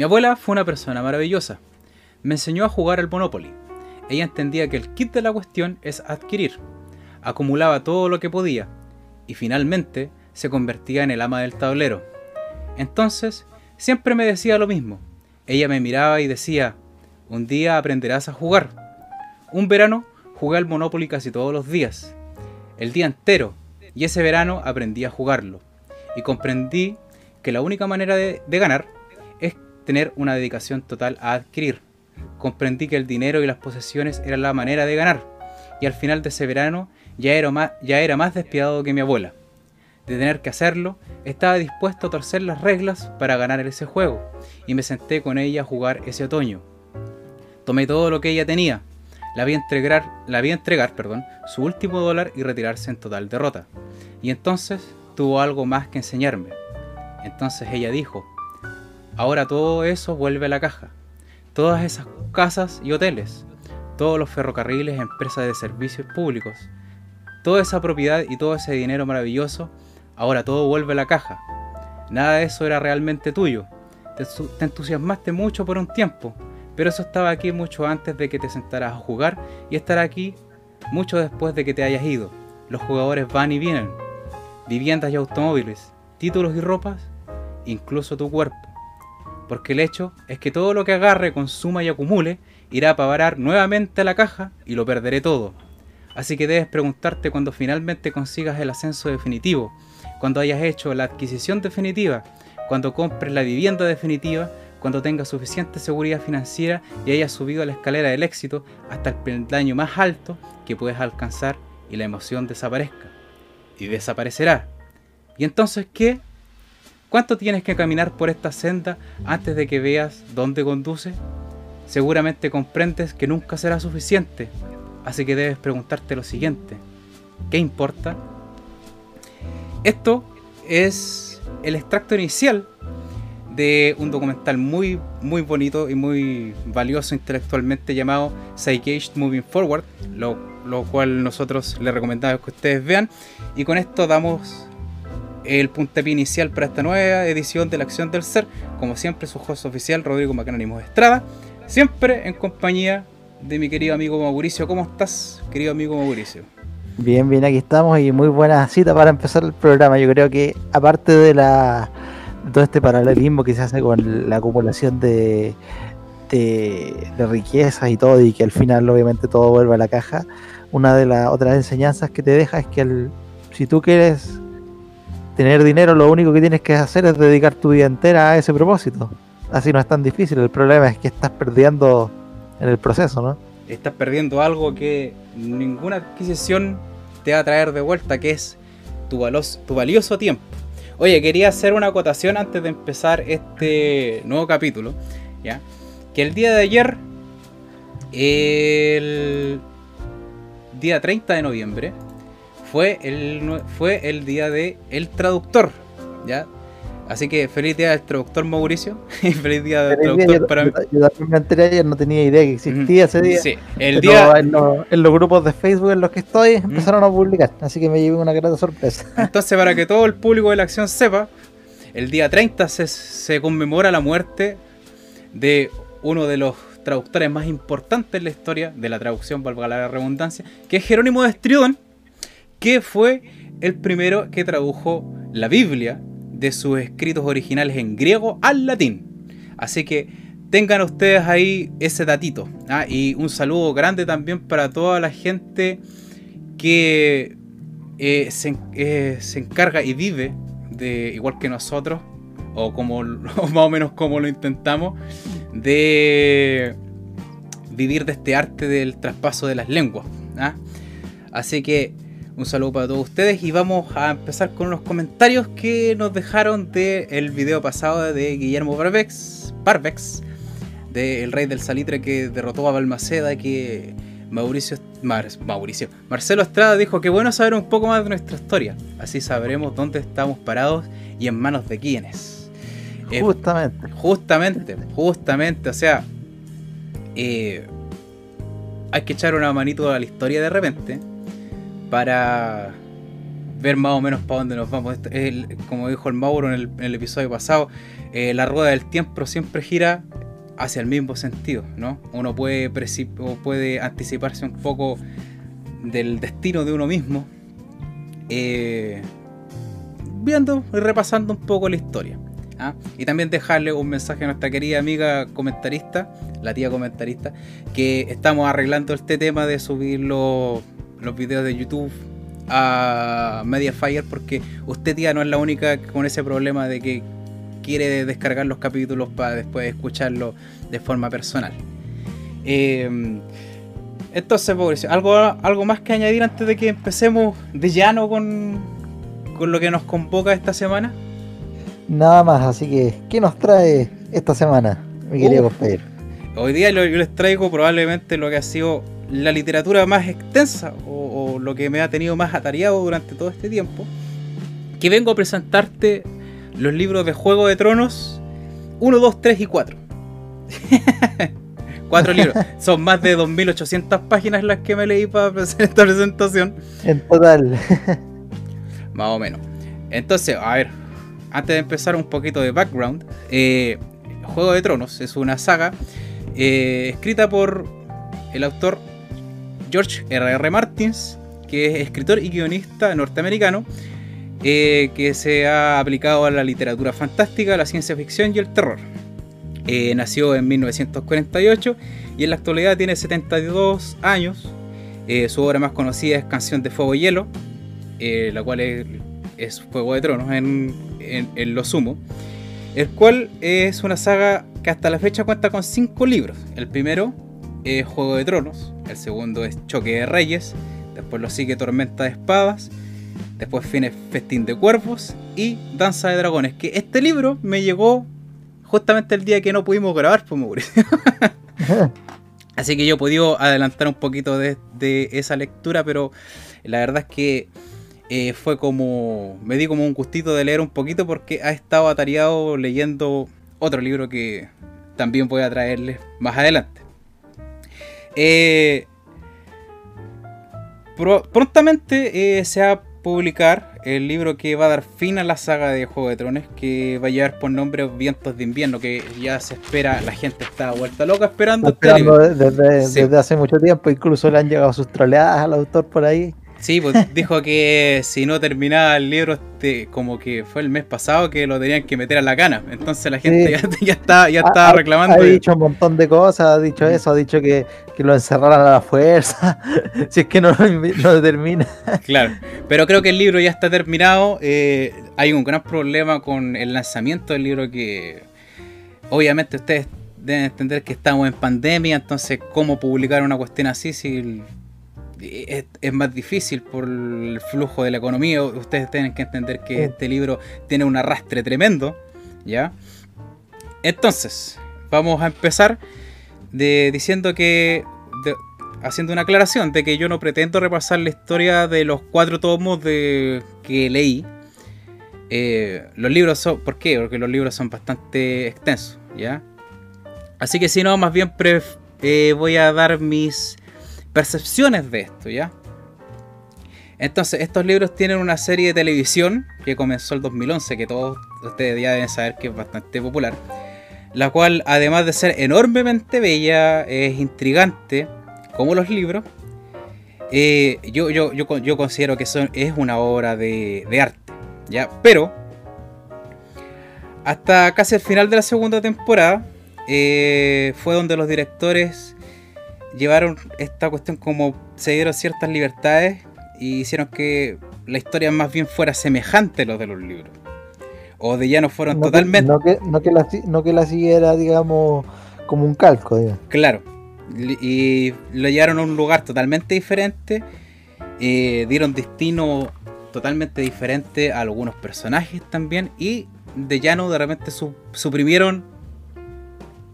Mi abuela fue una persona maravillosa. Me enseñó a jugar al Monopoly. Ella entendía que el kit de la cuestión es adquirir. Acumulaba todo lo que podía y finalmente se convertía en el ama del tablero. Entonces, siempre me decía lo mismo. Ella me miraba y decía, un día aprenderás a jugar. Un verano jugué al Monopoly casi todos los días, el día entero, y ese verano aprendí a jugarlo. Y comprendí que la única manera de, de ganar tener una dedicación total a adquirir. Comprendí que el dinero y las posesiones eran la manera de ganar. Y al final de ese verano ya era más, ya era más despiadado que mi abuela. De tener que hacerlo, estaba dispuesto a torcer las reglas para ganar ese juego, y me senté con ella a jugar ese otoño. Tomé todo lo que ella tenía, la vi entregar, la vi entregar perdón, su último dólar y retirarse en total derrota. Y entonces tuvo algo más que enseñarme. Entonces ella dijo, ahora todo eso vuelve a la caja. Todas esas casas y hoteles, todos los ferrocarriles, empresas de servicios públicos, toda esa propiedad y todo ese dinero maravilloso, ahora todo vuelve a la caja. Nada de eso era realmente tuyo. Te, te entusiasmaste mucho por un tiempo, pero eso estaba aquí mucho antes de que te sentaras a jugar y estará aquí mucho después de que te hayas ido. Los jugadores van y vienen. Viviendas y automóviles, títulos y ropas, incluso tu cuerpo. Porque el hecho es que todo lo que agarre, consuma y acumule irá a parar nuevamente a la caja y lo perderé todo. Así que debes preguntarte cuando finalmente consigas el ascenso definitivo, cuando hayas hecho la adquisición definitiva, cuando compres la vivienda definitiva, cuando tengas suficiente seguridad financiera y hayas subido a la escalera del éxito hasta el peldaño más alto que puedes alcanzar y la emoción desaparezca. Y desaparecerá. ¿Y entonces qué? ¿Cuánto tienes que caminar por esta senda antes de que veas dónde conduce? Seguramente comprendes que nunca será suficiente, así que debes preguntarte lo siguiente. ¿Qué importa? Esto es el extracto inicial de un documental muy, muy bonito y muy valioso intelectualmente llamado Psychaged Moving Forward, lo, cual nosotros les recomendamos que ustedes vean. Y con esto damos el puntapié inicial para esta nueva edición de La Acción del Ser. Como siempre, su host oficial, Rodrigo Macanónimo Estrada. Siempre en compañía de mi querido amigo Mauricio. ¿Cómo estás, querido amigo Mauricio? Bien, bien, aquí estamos y muy buena cita para empezar el programa. Yo creo que aparte de la todo este paralelismo que se hace con la acumulación de, riquezas y todo, y que al final obviamente todo vuelve a la caja, una de las otras enseñanzas que te deja es que si tú quieres tener dinero, lo único que tienes que hacer es dedicar tu vida entera a ese propósito. Así no es tan difícil, el problema es que estás perdiendo en el proceso, ¿no? Estás perdiendo algo que ninguna adquisición te va a traer de vuelta, que es tu, valos, tu valioso tiempo. Oye, quería hacer una acotación antes de empezar este nuevo capítulo, ¿ya? Que el día de ayer, el día 30 de noviembre, fue el, fue el día de el traductor, ¿ya? Así que feliz día del traductor Mauricio y feliz día del feliz traductor día, para mí. Yo, yo me enteré ayer, no tenía idea que existía ese día. Sí, el día... En, los grupos de Facebook en los que estoy empezaron a publicar, así que me llevé una grata sorpresa. Entonces, para que todo el público de la acción sepa, el día 30 se, se conmemora la muerte de uno de los traductores más importantes en la historia de la traducción, valga la redundancia, que es Jerónimo de Estridón, que fue el primero que tradujo la Biblia de sus escritos originales en griego al latín. Así que tengan ustedes ahí ese datito. ¿ah? Y un saludo grande también para toda la gente que eh, se, eh, se, encarga y vive de igual que nosotros, o como más o menos como lo intentamos, de vivir de este arte del traspaso de las lenguas. ¿ah? Así que un saludo para todos ustedes y vamos a empezar con unos comentarios que nos dejaron del el video pasado de Guillermo Barbex, Barbex de El Rey del Salitre que derrotó a Balmaceda, que Mauricio, Mar, Mauricio, Marcelo Estrada dijo que bueno saber un poco más de nuestra historia, así sabremos dónde estamos parados y en manos de quiénes. Justamente. Eh, justamente, justamente, o sea, eh, hay que echar una manito a la historia de repente para ver más o menos para dónde nos vamos. como dijo el Mauro en el, episodio pasado, eh, la rueda del tiempo siempre gira hacia el mismo sentido, ¿no? Uno puede, anticiparse un poco del destino de uno mismo, eh, viendo y repasando un poco la historia. ¿ah? Y también dejarle un mensaje a nuestra querida amiga comentarista, la tía comentarista, que estamos arreglando este tema de subir los, videos de YouTube a Mediafire porque usted tía no es la única con ese problema de que quiere descargar los capítulos para después escucharlo de forma personal. Eh, entonces, Mauricio, ¿algo, ¿algo más que añadir antes de que empecemos de llano con, con lo que nos convoca esta semana? Nada más, así que, ¿qué nos trae esta semana, mi querido compañero? Hoy día yo les traigo probablemente lo que ha sido la literatura más extensa o, o, lo que me ha tenido más atareado durante todo este tiempo. Que vengo a presentarte los libros de Juego de Tronos 1, 2, 3 y 4. Cuatro libros. Son más de 2.800 páginas las que me leí para hacer esta presentación. En total. más o menos. Entonces, a ver, antes de empezar un poquito de background, eh, Juego de Tronos es una saga eh, escrita por el autor George R.R. R. Martins, que es escritor y guionista norteamericano, eh, que se ha aplicado a la literatura fantástica, la ciencia ficción y el terror. Eh, nació en 1948 y en la actualidad tiene 72 años. Eh, su obra más conocida es Canción de Fuego y Hielo, la cual es, Fuego de Tronos en, lo sumo. El cual es una saga que hasta la fecha cuenta con 5 libros. El primero es Juego de Tronos, el segundo es Choque de Reyes, después lo sigue Tormenta de Espadas, después viene Festín de Cuervos y Danza de Dragones. Que este libro me llegó justamente el día que no pudimos grabar, pues Mauricio. Así que yo he podido adelantar un poquito de, esa lectura, pero la verdad es que eh, fue como. Me di como un gustito de leer un poquito porque ha estado atareado leyendo otro libro que también voy a traerles más adelante. Eh, prontamente eh, se va a publicar el libro que va a dar fin a la saga de Juego de Tronos, que va a llevar por nombre Vientos de Invierno, que ya se espera, la gente está vuelta loca esperando. Este desde, hace mucho tiempo, incluso le han llegado sus troleadas al autor por ahí. Sí, pues dijo que si no terminaba el libro, este, como que fue el mes pasado, que lo tenían que meter a la cana. Entonces la gente ya, está, ya está reclamando. Ha, dicho un montón de cosas, ha dicho eso, ha dicho que, lo encerraran a la fuerza, si es que no lo termina. Claro, pero creo que el libro ya está terminado. Eh, hay un gran problema con el lanzamiento del libro que obviamente ustedes deben entender que estamos en pandemia, entonces cómo publicar una cuestión así si es, más difícil por el flujo de la economía. Ustedes tienen que entender que este libro tiene un arrastre tremendo, ¿ya? Entonces, vamos a empezar de, diciendo que, haciendo una aclaración de que yo no pretendo repasar la historia de los cuatro tomos de, que leí. Eh, los libros son, ¿por qué? Porque los libros son bastante extensos, ¿ya? Así que si no, más bien eh, voy a dar mis percepciones de esto, ¿ya? Entonces, estos libros tienen una serie de televisión que comenzó el 2011, que todos ustedes ya deben saber que es bastante popular, la cual, además de ser enormemente bella, es intrigante, como los libros, eh, yo, yo, yo, considero que son, es una obra de, arte, ¿ya? Pero, hasta casi el final de la segunda temporada, eh, fue donde los directores llevaron esta cuestión como se dieron ciertas libertades y hicieron que la historia más bien fuera semejante a los de los libros. O de ya no fueron totalmente. no, que, no, que la, no que la siguiera, digamos, como un calco. Claro. Y lo llevaron a un lugar totalmente diferente. Eh, dieron destino totalmente diferente a algunos personajes también. Y de llano de repente suprimieron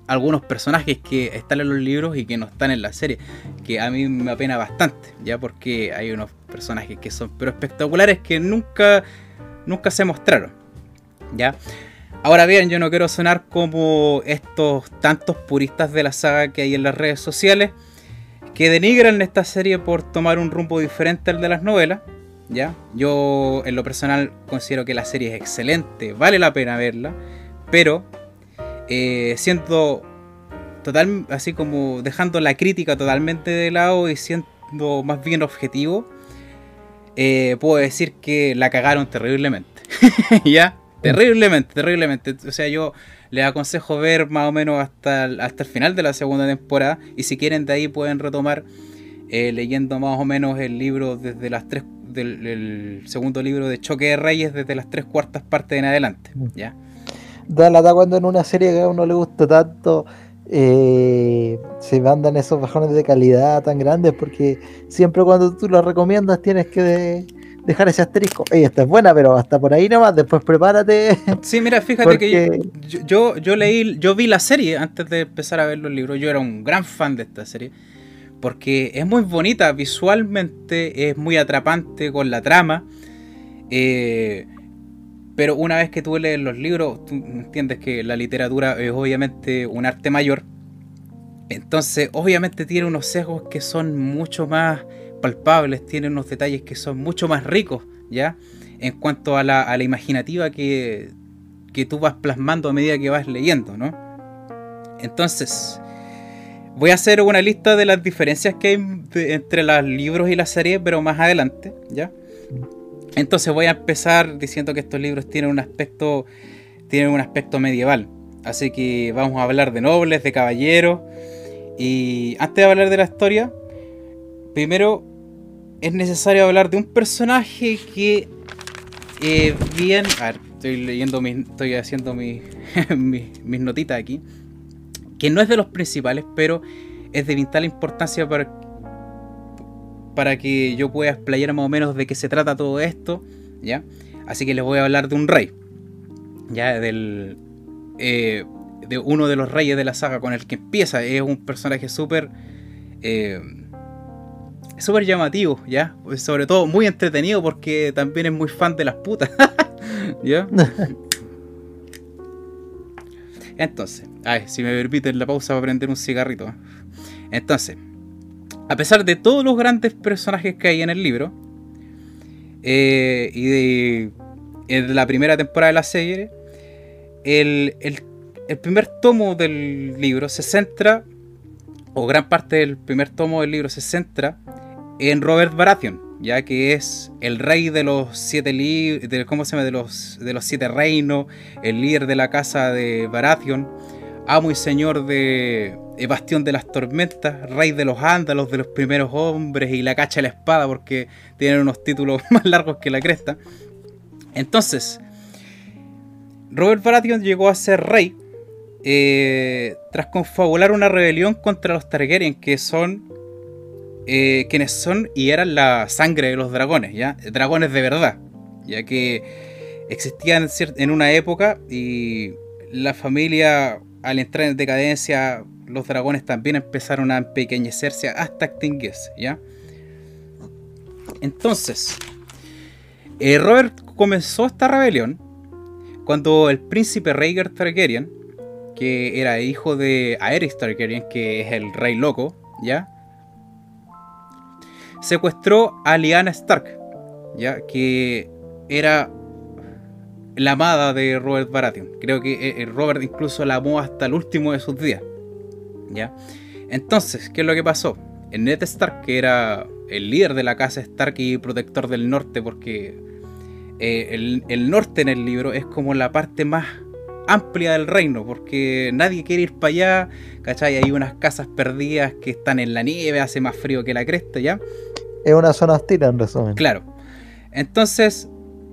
algunos personajes que están en los libros y que no están en la serie, que a mí me apena bastante, ya porque hay unos personajes que son pero espectaculares que nunca nunca se mostraron, ya. Ahora bien, yo no quiero sonar como estos tantos puristas de la saga que hay en las redes sociales que denigran esta serie por tomar un rumbo diferente al de las novelas, ¿ya? Yo en lo personal considero que la serie es excelente, vale la pena verla, pero eh, siendo total, así como dejando la crítica totalmente de lado y siendo más bien objetivo, eh, puedo decir que la cagaron terriblemente. ¿Ya? Terriblemente, terriblemente. O sea, yo les aconsejo ver más o menos hasta el, hasta el final de la segunda temporada. Y si quieren de ahí pueden retomar eh, leyendo más o menos el libro desde las tres del el segundo libro de Choque de Reyes desde las tres cuartas partes en adelante. Mm. ¿ya? Da la cuando en una serie que a uno le gusta tanto eh, se mandan esos bajones de calidad tan grandes porque siempre cuando tú lo recomiendas tienes que dejar ese asterisco. Ey, esta es buena, pero hasta por ahí nomás, después prepárate. Sí, mira, fíjate que yo, yo, leí, yo vi la serie antes de empezar a ver los libros. Yo era un gran fan de esta serie. Porque es muy bonita visualmente, es muy atrapante con la trama. Eh, pero una vez que tú lees los libros, tú entiendes que la literatura es obviamente un arte mayor. Entonces, obviamente tiene unos sesgos que son mucho más palpables, tiene unos detalles que son mucho más ricos, ¿ya? En cuanto a la, imaginativa que, que tú vas plasmando a medida que vas leyendo, ¿no? Entonces, voy a hacer una lista de las diferencias que hay entre los libros y la serie, pero más adelante, ¿ya? Entonces voy a empezar diciendo que estos libros tienen un aspecto, tienen un aspecto medieval. Así que vamos a hablar de nobles, de caballeros. Y antes de hablar de la historia, primero es necesario hablar de un personaje que eh, bien... A ver, estoy leyendo estoy haciendo mis, mis, notitas aquí. Que no es de los principales, pero es de vital importancia para, para que yo pueda explayar más o menos de qué se trata todo esto. ¿Ya? Así que les voy a hablar de un rey. Ya, del... Eh, de uno de los reyes de la saga con el que empieza. Es un personaje súper... Eh, súper llamativo, ¿ya? Sobre todo muy entretenido porque también es muy fan de las putas, ¿ya? Entonces, ay, si me permiten la pausa para prender un cigarrito. Entonces, a pesar de todos los grandes personajes que hay en el libro, eh, y de, de, la primera temporada de la serie, el, el, primer tomo del libro se centra, o gran parte del primer tomo del libro se centra en Robert Baratheon, ya que es el rey de los siete de, ¿cómo se de los de los siete reinos, el líder de la casa de Baratheon, amo y señor de, Bastión de las Tormentas, rey de los ándalos, de los primeros hombres y la cacha de la espada, porque tienen unos títulos más largos que la cresta. Entonces, Robert Baratheon llegó a ser rey eh, tras confabular una rebelión contra los Targaryen, que son eh, quienes son y eran la sangre de los dragones, ¿ya? Dragones de verdad, ya que existían en una época y la familia al entrar en decadencia, los dragones también empezaron a empequeñecerse hasta extinguirse, ¿ya? Entonces, eh, Robert comenzó esta rebelión cuando el príncipe Rhaegar Targaryen, que era hijo de Aerys Targaryen, que es el rey loco, ¿ya? secuestró a Lyanna Stark, ya que era la amada de Robert Baratheon. Creo que eh, eh, Robert incluso la amó hasta el último de sus días. ¿Ya? Entonces, ¿qué es lo que pasó? El Ned Stark, que era el líder de la casa Stark y protector del norte, porque eh, el, el, norte en el libro es como la parte más amplia del reino, porque nadie quiere ir para allá, ¿cachai? Hay unas casas perdidas que están en la nieve, hace más frío que la cresta, ¿ya? Es una zona hostil, en resumen. Claro. Entonces,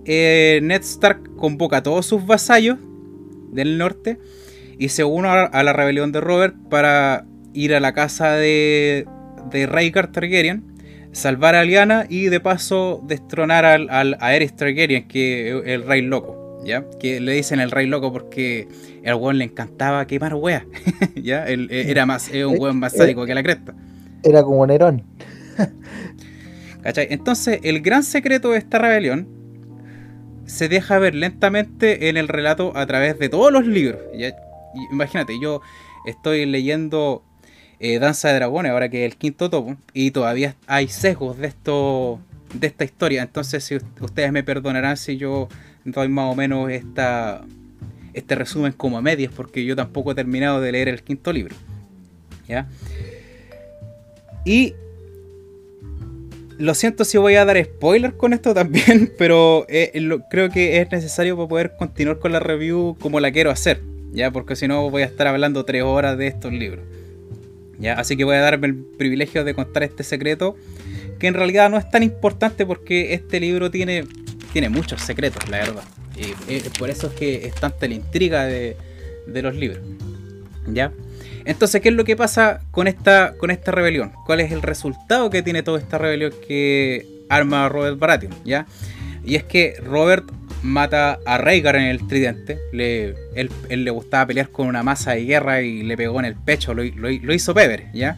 eh, Ned Stark convoca a todos sus vasallos del norte y se une a la rebelión de Robert para ir a la casa de, de Rhaegar Targaryen, salvar a Lyanna y de paso destronar al, al a Aerys Targaryen, que es el rey loco. ¿Ya? Que le dicen el rey loco porque el weón le encantaba quemar weas. ¿Ya? Él, eh, era más, un weón más sádico que la cresta. Era como Nerón. ¿Cachai? Entonces, el gran secreto de esta rebelión se deja ver lentamente en el relato a través de todos los libros. Imagínate, yo estoy leyendo eh, Danza de Dragones, ahora que es el quinto tomo, y todavía hay sesgos de estos de esta historia. Entonces, ustedes me perdonarán si yo doy más o menos esta, este resumen como a medias, porque yo tampoco he terminado de leer el quinto libro. ¿Ya? Y lo siento si voy a dar spoiler con esto también, pero eh, creo que es necesario para poder continuar con la review como la quiero hacer, ¿ya? Porque si no voy a estar hablando tres horas de estos libros. ¿ya? Así que voy a darme el privilegio de contar este secreto, que en realidad no es tan importante porque este libro tiene, tiene muchos secretos, la verdad. Y por eso es que es tanta la intriga de, de los libros. ¿Ya? Entonces, ¿qué es lo que pasa con esta, con esta rebelión? ¿Cuál es el resultado que tiene toda esta rebelión que arma Robert Baratheon? ¿ya? Y es que Robert mata a Rhaegar en el tridente. Le, él, le gustaba pelear con una masa de guerra y le pegó en el pecho. Lo, hizo Pepper, ¿ya?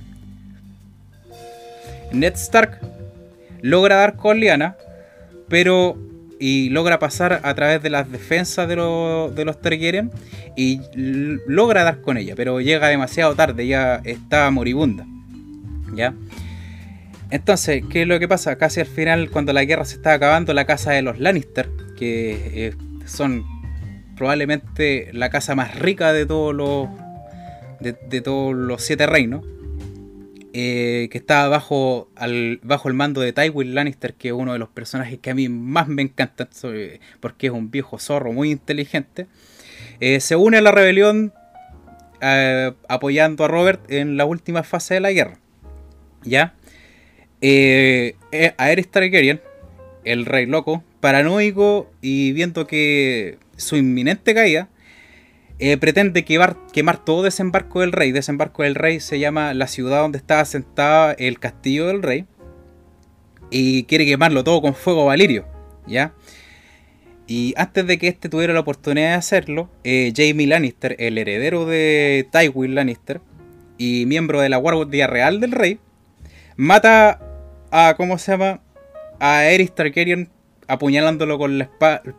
Ned Stark logra dar con Lyanna, pero y logra pasar a través de las defensas de, de los Targaryen y logra dar con ella, pero llega demasiado tarde, ya está moribunda. ¿Ya? Entonces, ¿qué es lo que pasa? Casi al final, cuando la guerra se está acabando, la casa de los Lannister, que eh, son probablemente la casa más rica de todos los de todos los siete reinos, eh, que estaba bajo, bajo el mando de Tywin Lannister, que es uno de los personajes que a mí más me encantan, porque es un viejo zorro muy inteligente, eh, se une a la rebelión eh, apoyando a Robert en la última fase de la guerra. ¿Ya? a Eris Targaryen, el rey loco, paranoico y viendo que su inminente caída, eh, pretende quemar, todo desembarco del rey. Desembarco del rey se llama la ciudad donde estaba asentado el castillo del rey. Y quiere quemarlo todo con fuego valirio. ¿Ya? Y antes de que este tuviera la oportunidad de hacerlo, eh, Jamie Lannister, el heredero de Tywin Lannister y miembro de la Guardia Real del Rey, mata a, ¿cómo se llama? A Aerys Targaryen apuñalándolo con la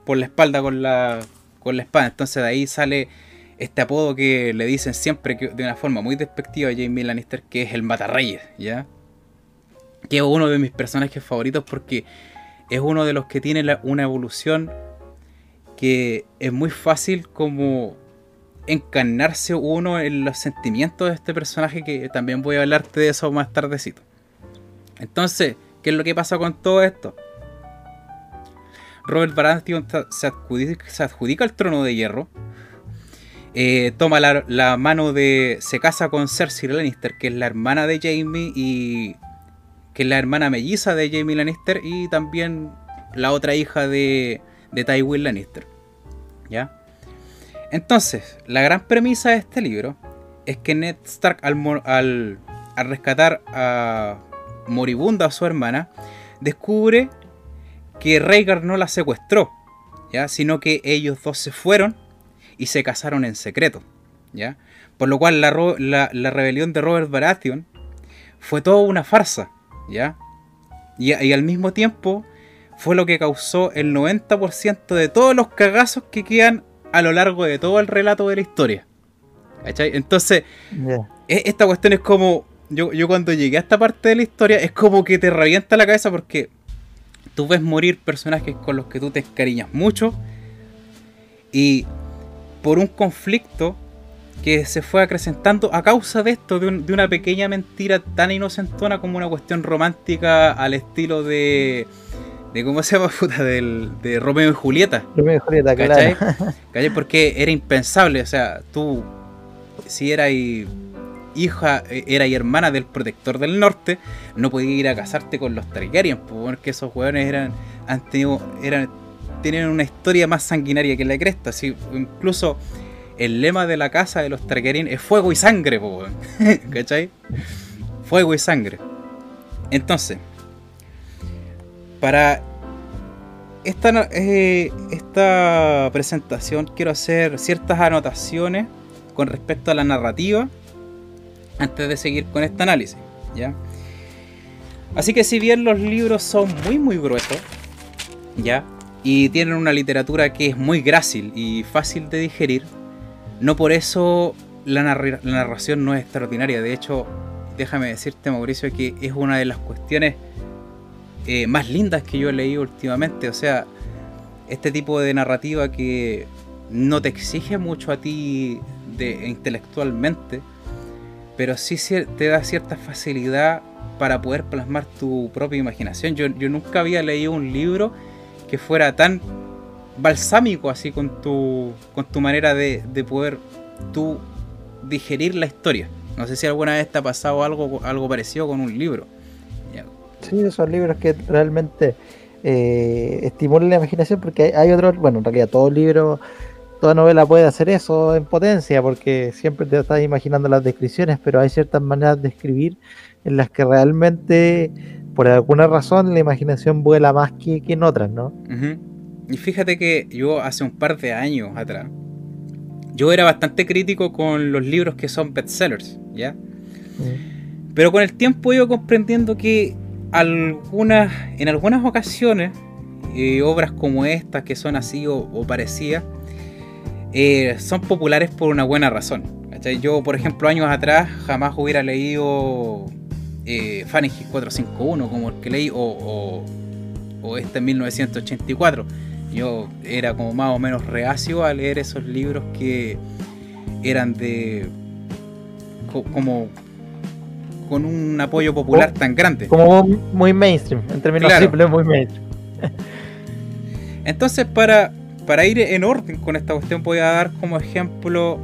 por la espalda con la, con la espada. Entonces de ahí sale este apodo que le dicen siempre de una forma muy despectiva a Jamie Lannister, que es el Matarreyes, ¿ya? Que es uno de mis personajes favoritos porque es uno de los que tiene una evolución que es muy fácil como encarnarse uno en los sentimientos de este personaje que también voy a hablarte de eso más tardecito. Entonces, ¿qué es lo que pasa con todo esto? Robert Baratheon se adjudica el trono de hierro, eh, toma la, mano de. Se casa con Cersei Lannister, que es la hermana de Jamie y. que es la hermana melliza de Jamie Lannister y también la otra hija de, de Tywin Lannister. ¿Ya? Entonces, la gran premisa de este libro es que Ned Stark, al, al, al rescatar a moribunda a su hermana, descubre que Rhaegar no la secuestró, ¿ya? sino que ellos dos se fueron y se casaron en secreto. ¿ya? Por lo cual la, rebelión de Robert Baratheon fue toda una farsa. ¿ya? Y, al mismo tiempo fue lo que causó el 90% de todos los cagazos que quedan a lo largo de todo el relato de la historia. Entonces, e, esta cuestión es como. Yo, yo cuando llegué a esta parte de la historia, es como que te revienta la cabeza porque tú ves morir personajes con los que tú te escariñas mucho y por un conflicto que se fue acrecentando a causa de esto, de, una pequeña mentira tan inocentona como una cuestión romántica al estilo de. de ¿Cómo se llama? Puta, del, de Romeo y Julieta. Romeo y Julieta, ¿cachai? ¿cachai? Porque era impensable, o sea, tú, si eras hija, era y hermana del protector del norte, no podías ir a casarte con los Targaryen, porque esos hueones eran, han tenido, eran tienen una historia más sanguinaria que la cresta. incluso el lema de la casa de los Targaryen es fuego y sangre, ¿cachai? Fuego y sangre. Entonces, para esta, eh, esta presentación quiero hacer ciertas anotaciones con respecto a la narrativa antes de seguir con este análisis, ¿ya? Así que si bien los libros son muy muy gruesos, ¿ya? Y tienen una literatura que es muy grácil y fácil de digerir, no por eso la, narración no es extraordinaria. De hecho, déjame decirte, Mauricio, que es una de las cuestiones eh, más lindas que yo he leído últimamente. O sea, este tipo de narrativa que no te exige mucho a ti de, intelectualmente, pero sí te da cierta facilidad para poder plasmar tu propia imaginación. Yo, nunca había leído un libro que fuera tan balsámico así con tu, con tu manera de, de poder tú digerir la historia. No sé si alguna vez te ha pasado algo, algo parecido con un libro. Sí, son libros que realmente eh, estimulan la imaginación porque hay, otros, bueno, en realidad todo libro, toda novela puede hacer eso en potencia porque siempre te estás imaginando las descripciones, pero hay ciertas maneras de escribir en las que realmente, por alguna razón, la imaginación vuela más que, en otras, ¿no? Y fíjate que yo hace un par de años atrás, yo era bastante crítico con los libros que son bestsellers, ¿ya? Mm. Pero con el tiempo he ido comprendiendo que algunas, en algunas ocasiones, eh, obras como estas, que son así o, parecidas, eh, son populares por una buena razón. Yo, por ejemplo, años atrás jamás hubiera leído eh, Fahrenheit 451 como el que leí, o, o este en 1984 yo era como más o menos reacio a leer esos libros que eran de como con un apoyo popular tan grande. Como muy mainstream, en términos simples, muy mainstream. Entonces, para, para ir en orden con esta cuestión, voy a dar como ejemplo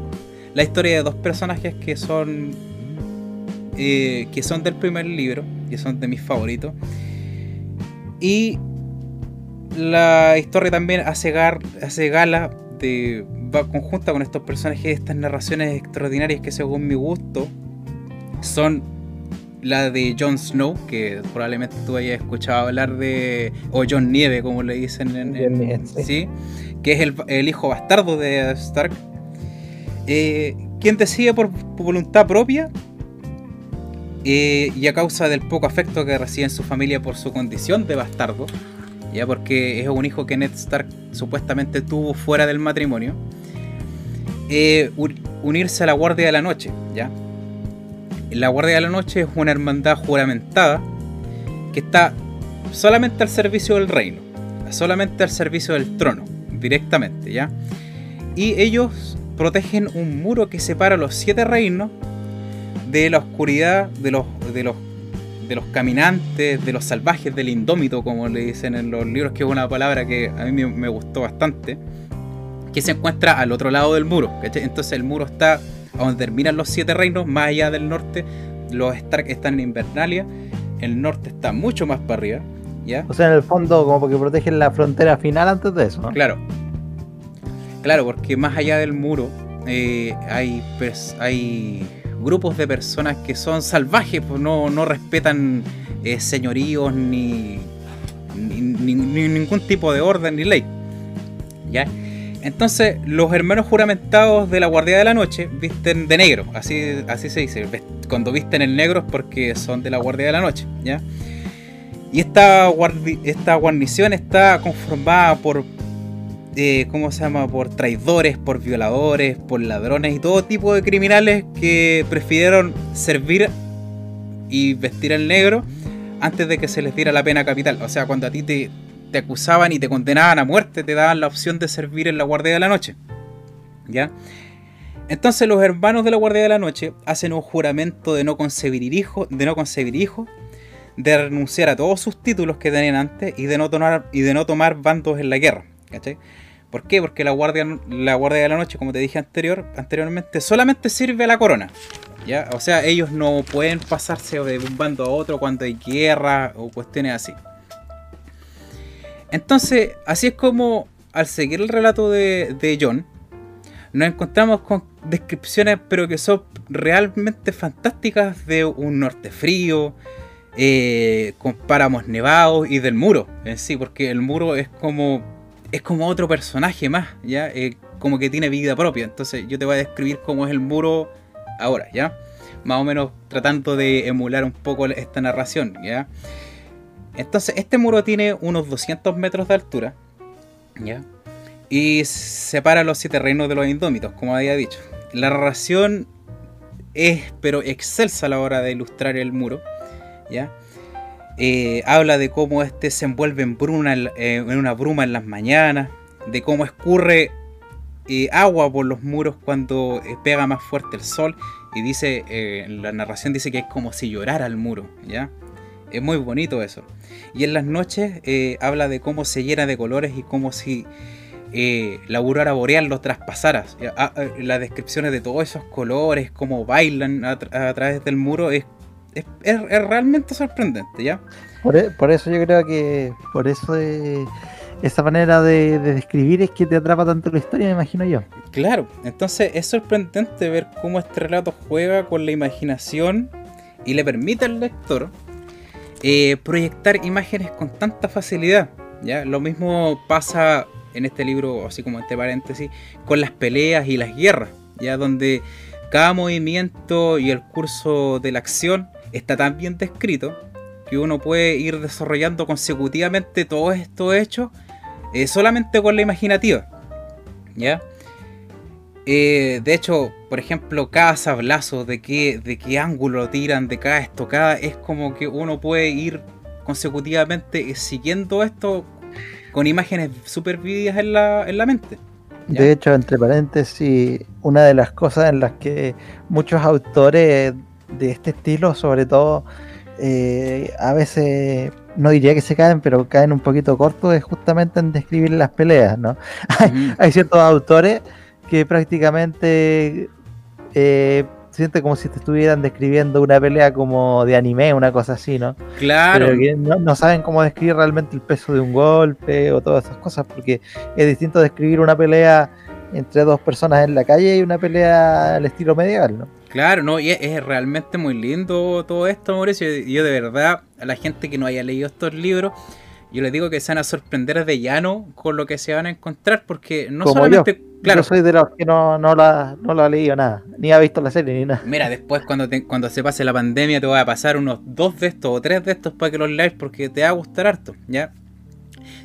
la historia de dos personajes que son eh, que son del primer libro, que son de mis favoritos. Y la historia también hace, hace gala de, va conjunta con estos personajes, estas narraciones extraordinarias que según mi gusto son la de Jon Snow, que probablemente tú hayas escuchado hablar de, o Jon Nieve, como le dicen en, sí. que es el, hijo bastardo de Stark, eh, quien decide por, voluntad propia eh, y a causa del poco afecto que recibe en su familia por su condición de bastardo, ya porque es un hijo que Ned Stark supuestamente tuvo fuera del matrimonio, eh, unirse a la Guardia de la Noche, ¿ya? La Guardia de la Noche es una hermandad juramentada que está solamente al servicio del reino, solamente al servicio del trono, directamente, ¿ya? Y ellos protegen un muro que separa los siete reinos de la oscuridad de los, de los de los caminantes, de los salvajes, del indómito, como le dicen en los libros, que es una palabra que a mí me, gustó bastante, que se encuentra al otro lado del muro. Entonces el muro está a donde terminan los siete reinos, más allá del norte. Los Stark están en Invernalia, el norte está mucho más para arriba. ¿ya? O sea, en el fondo, como porque protegen la frontera final antes de eso. Claro. Claro, porque más allá del muro eh, hay, hay grupos de personas que son salvajes, pues no, respetan eh, señoríos ni, ni, ningún tipo de orden ni ley. ¿Ya? Entonces, los hermanos juramentados de la Guardia de la Noche visten de negro, así, así se dice. Cuando visten el negro es porque son de la Guardia de la Noche, ¿ya? Y esta, esta guarnición está conformada por ¿cómo se llama? Por traidores, por violadores, por ladrones y todo tipo de criminales que prefirieron servir y vestir el negro antes de que se les diera la pena capital. O sea, cuando a ti te, te acusaban y te condenaban a muerte, te daban la opción de servir en la Guardia de la Noche. ¿Ya? Entonces los hermanos de la Guardia de la Noche hacen un juramento de no concebir hijos, de no concebir hijos, de renunciar a todos sus títulos que tenían antes y de no tomar, y de no tomar bandos en la guerra. ¿cachai? ¿Por qué? Porque la guardia, la guardia de la noche, como te dije anterior, anteriormente, solamente sirve a la corona. ¿ya? O sea, ellos no pueden pasarse de un bando a otro cuando hay guerra o cuestiones así. Entonces, así es como al seguir el relato de, John, nos encontramos con descripciones, pero que son realmente fantásticas de un norte frío, eh, con páramos nevados y del muro en sí, porque el muro es como es como otro personaje más, ¿ya? Eh, como que tiene vida propia. Entonces yo te voy a describir cómo es el muro ahora, ¿ya? Más o menos tratando de emular un poco esta narración, ¿ya? Entonces este muro tiene unos 200 metros de altura, ¿ya? Y separa los siete reinos de los indómitos, como había dicho. La narración es, pero excelsa a la hora de ilustrar el muro, ¿ya? Eh, habla de cómo este se envuelve en, bruna, eh, en una bruma en las mañanas, de cómo escurre eh, agua por los muros cuando pega más fuerte el sol. Y dice, la narración dice que es como si llorara el muro, ¿ya? Es muy bonito eso. Y en las noches habla de cómo se llena de colores y como si la aurora boreal lo traspasara. Ah, las descripciones de todos esos colores, cómo bailan a, a través del muro, es es, realmente sorprendente, ¿ya? E, por, eso yo creo que por eso esa manera de, describir es que te atrapa tanto la historia, me imagino yo. Claro, entonces es sorprendente ver cómo este relato juega con la imaginación y le permite al lector eh, proyectar imágenes con tanta facilidad. ¿ya? Lo mismo pasa en este libro, así como este paréntesis, con las peleas y las guerras, ya donde cada movimiento y el curso de la acción está tan bien descrito que uno puede ir desarrollando consecutivamente todos estos hechos eh, solamente con la imaginativa. ¿Ya? Eh, de hecho, por ejemplo, cada sablazo, de qué, de qué ángulo tiran, de cada estocada, es como que uno puede ir consecutivamente siguiendo esto con imágenes súper vividas en la, en la mente. De hecho, entre paréntesis, una de las cosas en las que muchos autores de este estilo, sobre todo, eh, a veces no diría que se caen, pero caen un poquito cortos, es justamente en describir las peleas, ¿no? hay, ciertos autores que prácticamente eh, siente como si te estuvieran describiendo una pelea como de anime, una cosa así, ¿no? Claro. Pero que no, saben cómo describir realmente el peso de un golpe o todas esas cosas, porque es distinto describir una pelea entre dos personas en la calle y una pelea al estilo medieval, ¿no? Claro, no, y es, realmente muy lindo todo esto, Mauricio. Yo de verdad, a la gente que no haya leído estos libros, yo les digo que se van a sorprender de llano con lo que se van a encontrar, porque no solamente. Yo. Claro. Yo soy de los que no, no, la, no la ha leído nada, ni ha visto la serie ni nada. Mira, después cuando, cuando se pase la pandemia te voy a pasar unos dos de estos o tres de estos para que los leáis porque te va a gustar harto, ¿ya?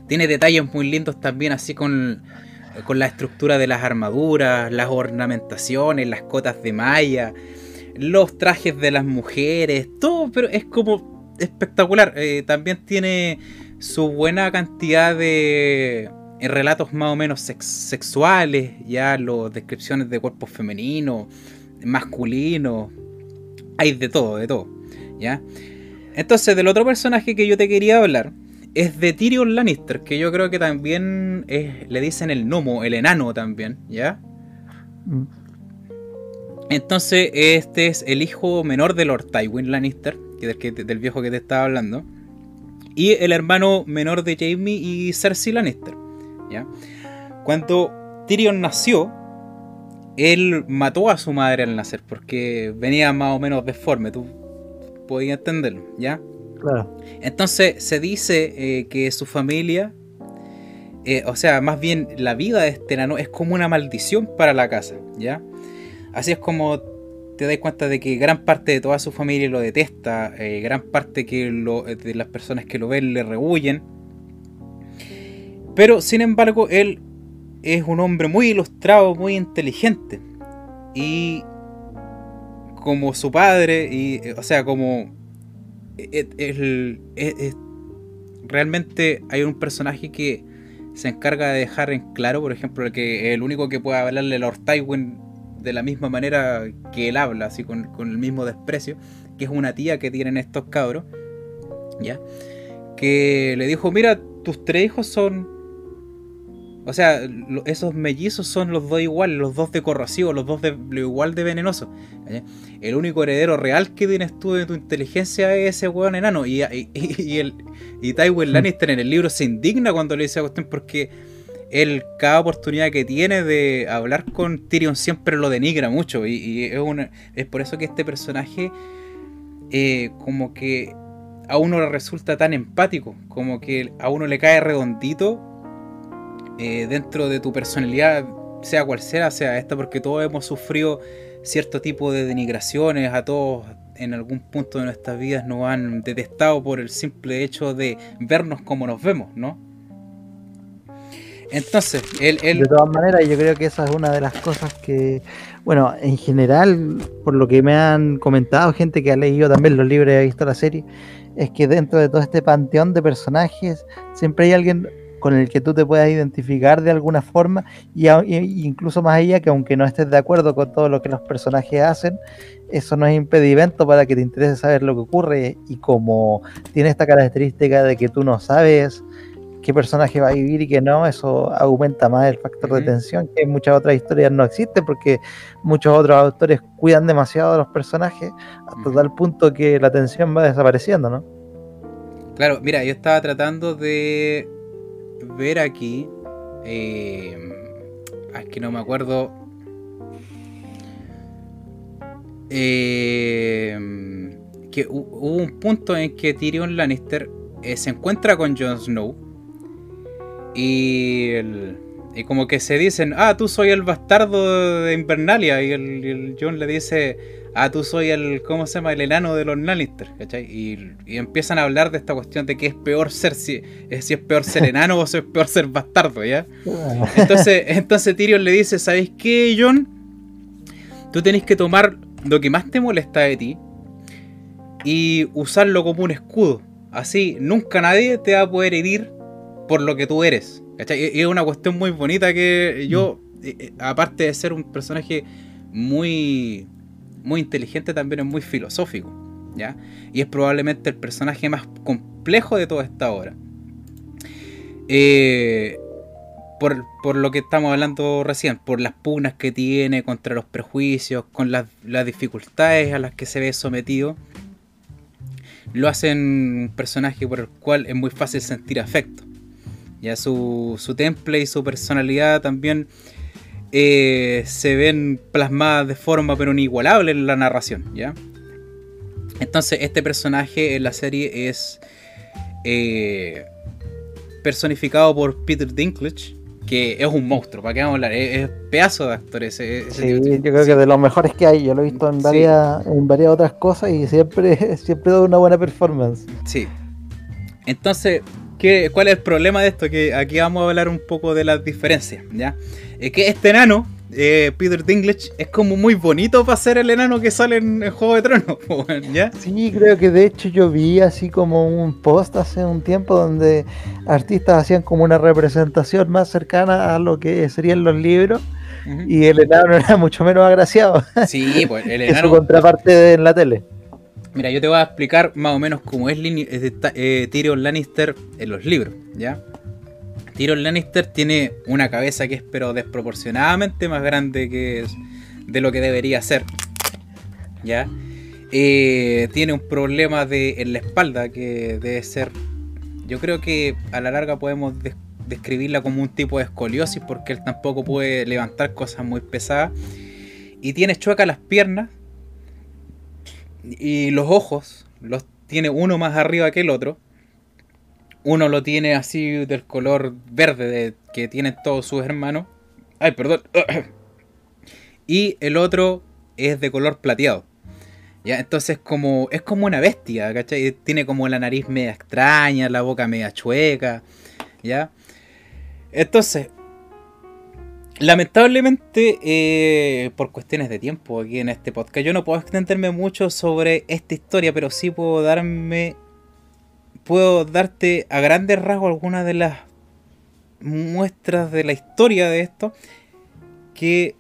Tiene detalles muy lindos también, así con con la estructura de las armaduras, las ornamentaciones, las cotas de malla, los trajes de las mujeres, todo, pero es como espectacular. Eh, también tiene su buena cantidad de eh, relatos más o menos sexuales, ya las descripciones de cuerpos femeninos, masculinos, hay de todo, de todo, ¿ya? Entonces, del otro personaje que yo te quería hablar, es de Tyrion Lannister, que yo creo que también le dicen el gnomo, el enano también, ¿ya? Mm. Entonces, este es el hijo menor de Lord Tywin Lannister, que del, del viejo que te estaba hablando, y el hermano menor de Jaime y Cersei Lannister, ¿ya? Cuando Tyrion nació, él mató a su madre al nacer, porque venía más o menos deforme, tú podías entenderlo, ¿ya? Entonces se dice eh, que su familia, eh, o sea, más bien la vida de este enano es como una maldición para la casa, ¿ya? Así es como te das cuenta de que gran parte de toda su familia lo detesta, eh, gran parte que de las personas que lo ven le rehuyen. Pero sin embargo, él es un hombre muy ilustrado, muy inteligente. Y como su padre, y, o sea, como realmente hay un personaje que se encarga de dejar en claro, por ejemplo, que el único que puede hablarle Lord Tywin de la misma manera que él habla, así con, con, el mismo desprecio, que es una tía que tienen estos cabros, ¿ya? Que le dijo, mira, tus tres hijos son o sea, esos mellizos son los dos iguales, los dos de corrosivo, los dos de lo igual de venenoso. El único heredero real que tienes tú de tu inteligencia es ese weón enano. Y, y, el, y Tywin Lannister en el libro se indigna cuando le dice a cuestión porque él, cada oportunidad que tiene de hablar con Tyrion siempre lo denigra mucho. Y, es, una, es por eso que este personaje, eh, como que a uno le resulta tan empático, como que a uno le cae redondito eh, dentro de tu personalidad, sea cual sea, sea esta, porque todos hemos sufrido cierto tipo de denigraciones, a todos en algún punto de nuestras vidas nos han detestado por el simple hecho de vernos como nos vemos, ¿no? Entonces, él. De todas maneras, yo creo que esa es una de las cosas que, bueno, en general, por lo que me han comentado gente que ha leído también los libros y ha visto la serie, es que dentro de todo este panteón de personajes siempre hay alguien con el que tú te puedas identificar de alguna forma y, incluso más allá que aunque no estés de acuerdo con todo lo que los personajes hacen, eso no es impedimento para que te interese saber lo que ocurre y como tiene esta característica de que tú no sabes qué personaje va a vivir y qué no, eso aumenta más el factor de tensión, que en muchas otras historias no existe porque muchos otros autores cuidan demasiado a los personajes hasta tal punto que la tensión va desapareciendo, ¿no? Claro, mira, yo estaba tratando de ver aquí. Eh, es que no me acuerdo. Eh, que hubo un punto en que Tyrion Lannister eh, se encuentra con Jon Snow. Y, y, como que se dicen, ah, tú soy el bastardo de Invernalia. Y el, el Jon le dice, ah, tú soy el, ¿cómo se llama? El enano de los Lannister, ¿cachai? Y, empiezan a hablar de esta cuestión de que es peor ser, si, si es peor ser enano o si es peor ser bastardo, ¿ya? Entonces, entonces Tyrion le dice, ¿sabes qué, John? Tú tenés que tomar lo que más te molesta de ti y usarlo como un escudo. Así, nunca nadie te va a poder herir por lo que tú eres. ¿cachai? Y es una cuestión muy bonita que yo, mm. eh, eh, aparte de ser un personaje muy muy inteligente, también es muy filosófico, ¿ya? Y es probablemente el personaje más complejo de toda esta obra. Eh, por, lo que estamos hablando recién, por las pugnas que tiene contra los prejuicios, con las, dificultades a las que se ve sometido, lo hacen un personaje por el cual es muy fácil sentir afecto. Ya su, su temple y su personalidad también eh, se ven plasmadas de forma pero inigualable en la narración, ¿ya? Entonces este personaje en la serie es eh, personificado por Peter Dinklage, que es un monstruo, ¿para qué vamos a hablar? Es, pedazo de actor ese, sí, yo creo que de los mejores que hay, yo lo he visto en varias, en varias otras cosas y siempre, siempre da una buena performance. Sí. Entonces, ¿qué, ¿cuál es el problema de esto? Que aquí vamos a hablar un poco de las diferencias, ¿ya? Es que este enano, eh, Peter Dinklage, es como muy bonito para ser el enano que sale en el Juego de Tronos, ¿ya? Sí, creo que de hecho yo vi así como un post hace un tiempo donde artistas hacían como una representación más cercana a lo que serían los libros. Y el enano era mucho menos agraciado. Sí, pues el enano. su contraparte en la tele. Mira, yo te voy a explicar más o menos cómo es eh, Tyrion Lannister en los libros, ¿ya? Tyrion Lannister tiene una cabeza que es pero desproporcionadamente más grande que de lo que debería ser. ¿Ya? Eh, tiene un problema de, en la espalda que debe ser... Yo creo que a la larga podemos describirla como un tipo de escoliosis porque él tampoco puede levantar cosas muy pesadas. Y tiene chueca las piernas y los ojos los tiene uno más arriba que el otro uno lo tiene así del color verde de, que tienen todos sus hermanos. Ay, perdón. Y el otro es de color plateado. ¿Ya? Entonces como, es como una bestia, ¿cachai? Tiene como la nariz media extraña, la boca media chueca, ¿ya? Entonces, lamentablemente, eh, por cuestiones de tiempo aquí en este podcast, yo no puedo extenderme mucho sobre esta historia, pero sí puedo darme puedo darte a grandes rasgos algunas de las muestras de la historia de esto que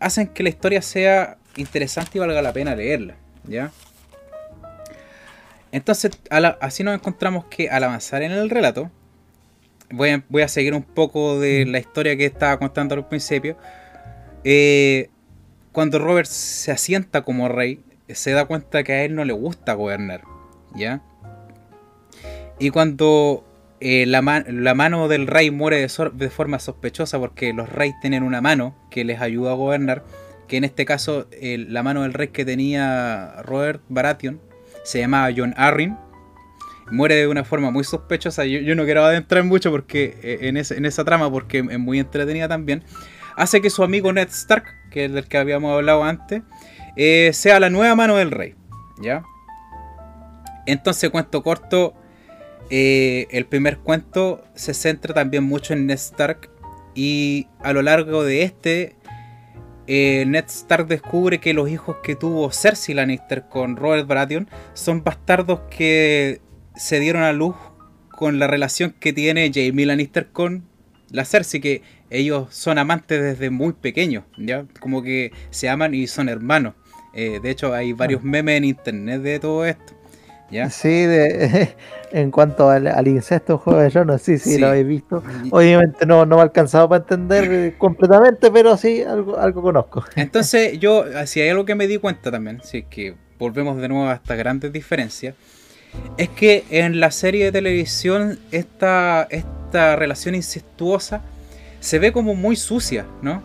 hacen que la historia sea interesante y valga la pena leerla, ¿ya? Entonces, así nos encontramos que al avanzar en el relato, voy a, voy a, seguir un poco de la historia que estaba contando al principio. Eh, cuando Robert se asienta como rey, se da cuenta que a él no le gusta gobernar, ¿ya? Y cuando eh, la, mano del rey muere de, forma sospechosa porque los reyes tienen una mano que les ayuda a gobernar, que en este caso la mano del rey que tenía Robert Baratheon se llamaba John Arryn, muere de una forma muy sospechosa. Yo, no quiero adentrar mucho porque eh, en, esa trama porque es muy entretenida también. Hace que su amigo Ned Stark, que es del que habíamos hablado antes, eh, sea la nueva mano del rey. ¿Ya? Entonces, cuento corto, eh, el primer cuento se centra también mucho en Ned Stark Y a lo largo de este, Ned Stark descubre que los hijos que tuvo Cersei Lannister con Robert Baratheon son bastardos que se dieron a luz con la relación que tiene Jaime Lannister con la Cersei, que ellos son amantes desde muy pequeños, ¿ya? Como que se aman y son hermanos. Eh, de hecho, hay varios ah. memes en internet de todo esto. ¿ya? Sí, de, en cuanto al, incesto Juego de Tronos, sí, sí, lo he visto. Obviamente no, no me ha alcanzado para entender completamente, pero sí, algo, algo conozco. Entonces, yo, si hay algo que me di cuenta también, si es que volvemos de nuevo a estas grandes diferencias, es que en la serie de televisión esta, esta relación incestuosa se ve como muy sucia, ¿no?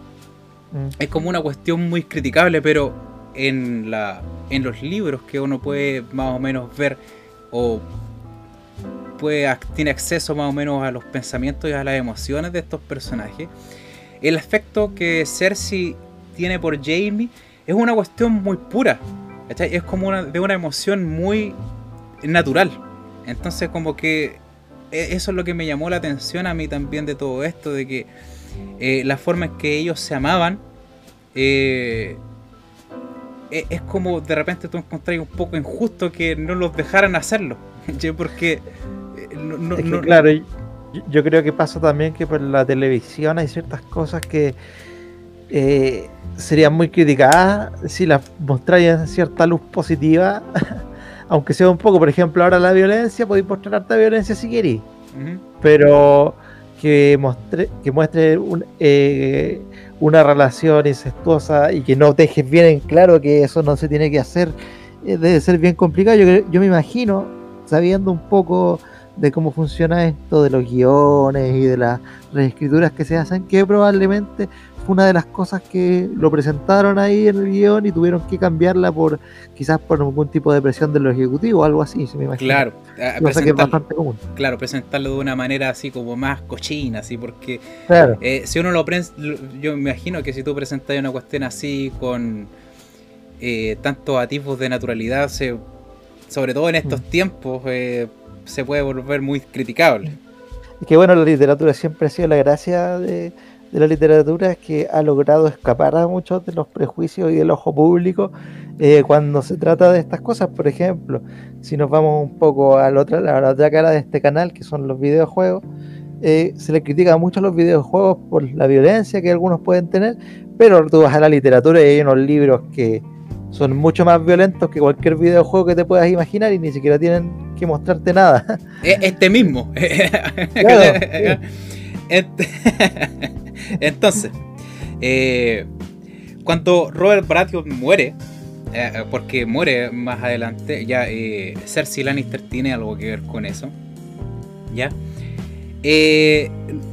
Mm. Es como una cuestión muy criticable, pero en, la, en los libros que uno puede más o menos ver o puede, tiene acceso más o menos a los pensamientos y a las emociones de estos personajes, el afecto que Cersei tiene por Jamie es una cuestión muy pura. Es como una, de una emoción muy natural. Entonces como que e, eso es lo que me llamó la atención a mí también de todo esto, de que eh, la forma en que ellos se amaban eh, e, es como de repente tú encontrás un poco injusto que no los dejaran hacerlo. Porque eh, claro, yo, creo que pasa también que por la televisión hay ciertas cosas que serían muy criticadas si las mostrarían cierta luz positiva aunque sea un poco, por ejemplo, ahora la violencia, podéis mostrar harta violencia si queréis, pero que, que muestre eh, una relación incestuosa y que no dejes bien en claro que eso no se tiene que hacer, eh, debe ser bien complicado. Yo, yo me imagino, sabiendo un poco de cómo funciona esto, de los guiones y de las reescrituras que se hacen, que probablemente una de las cosas que lo presentaron ahí en el guion y tuvieron que cambiarla por quizás por algún tipo de presión de los ejecutivos, algo así, se me imagina. Claro, que es bastante común. Claro, presentarlo de una manera así como más cochina, así, porque eh, si uno lo yo me imagino que si tú presentas una cuestión así con eh, tantos atisbos de naturalidad, se, sobre todo en estos mm. tiempos, eh, se puede volver muy criticable. Es que bueno, la literatura siempre ha sido la gracia de de la literatura es que ha logrado escapar a muchos de los prejuicios y del ojo público eh, cuando se trata de estas cosas. Por ejemplo, si nos vamos un poco a la otra, a la otra cara de este canal, que son los videojuegos, eh, se le critica mucho a los videojuegos por la violencia que algunos pueden tener, pero tú vas a la literatura y hay unos libros que son mucho más violentos que cualquier videojuego que te puedas imaginar y ni siquiera tienen que mostrarte nada. Este mismo. Entonces, eh, cuando Robert Baratheon muere, eh, porque muere más adelante, ya eh, Cersei Lannister tiene algo que ver con eso, ¿ya?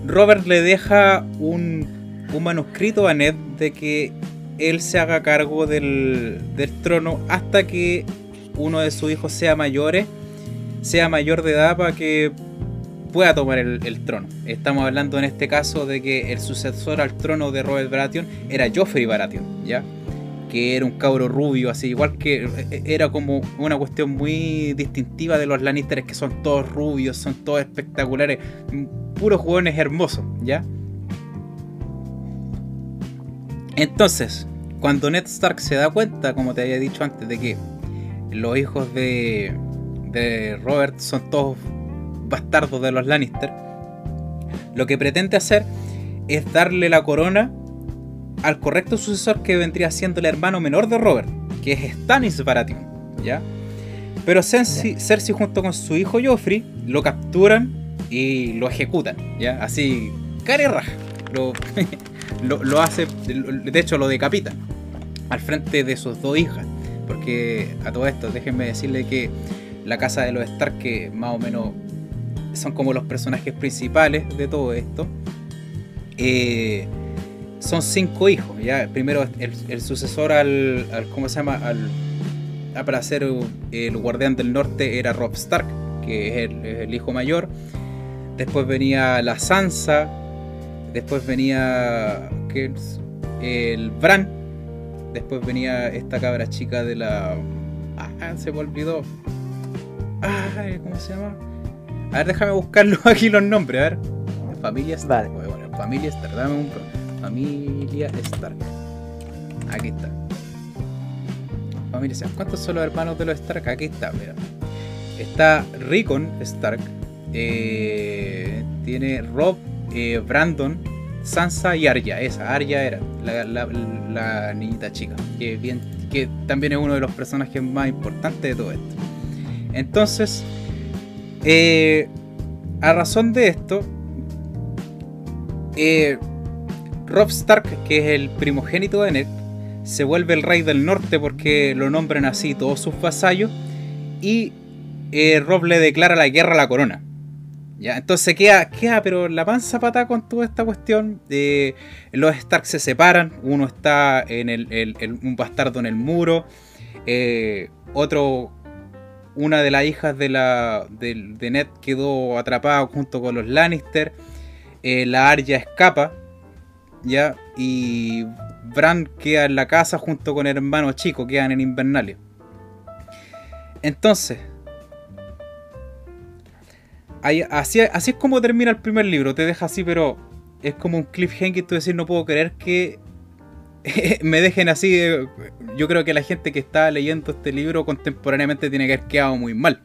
Robert le deja un, manuscrito a Ned de que él se haga cargo del, del trono hasta que uno de sus hijos sea mayores, sea mayor de edad para que pueda tomar el, trono. Estamos hablando en este caso de que el sucesor al trono de Robert Baratheon era Joffrey Baratheon, ¿ya? Que era un cabro rubio, así, igual que eh, era como una cuestión muy distintiva de los Lannisters, que son todos rubios, son todos espectaculares, puros jugones hermosos, ¿ya? Entonces, cuando Ned Stark se da cuenta, como te había dicho antes, de que los hijos de, de Robert son todos bastardo de los Lannister, lo que pretende hacer es darle la corona al correcto sucesor que vendría siendo el hermano menor de Robert, que es Stannis Baratheon, ¿ya? Pero Cersei, Cersei junto con su hijo Joffrey lo capturan y lo ejecutan, ¿ya? Así, cara y raja. Lo, lo, hace, de hecho lo decapitan al frente de sus dos hijas. Porque a todo esto, déjenme decirle que la casa de los Stark, que más o menos son como los personajes principales de todo esto. Eh, son cinco hijos, ¿ya? Primero el, sucesor al, ¿cómo se llama? Al, ah, para ser el guardián del norte era Rob Stark, que es el, hijo mayor. Después venía la Sansa. Después venía el Bran. Después venía esta cabra chica de la... Ah, se me olvidó. ¿Cómo se llama? A ver, déjame buscarlo aquí los nombres, a ver. Familias. Vale. Familia Stark, dame un Familia Stark. Aquí está. Familia Stark. ¿Cuántos son los hermanos de los Stark? Aquí está, mira. Está Rickon Stark. Eh, tiene Rob, eh, Brandon, Sansa y Arya. Esa, Arya era la, niñita chica. Que, bien, que también es uno de los personajes más importantes de todo esto. Entonces, eh, a razón de esto, eh, Rob Stark, que es el primogénito de Ned, se vuelve el rey del norte porque lo nombran así todos sus vasallos. Y eh, Rob le declara la guerra a la corona. ¿Ya? Entonces queda, queda, pero la panza pata con toda esta cuestión. Los Stark se separan. Uno está en el, un bastardo en el muro. Otro, una de las hijas de, la, de, Ned quedó atrapada junto con los Lannister. la Arya escapa ¿ya? Y Bran queda en la casa junto con el hermano chico, quedan en Invernalia. Entonces, así, así, es como termina el primer libro, te deja así, pero es como un cliffhanger, tú decir, no puedo creer que me dejen así. Yo creo que la gente que está leyendo este libro contemporáneamente tiene que haber quedado muy mal.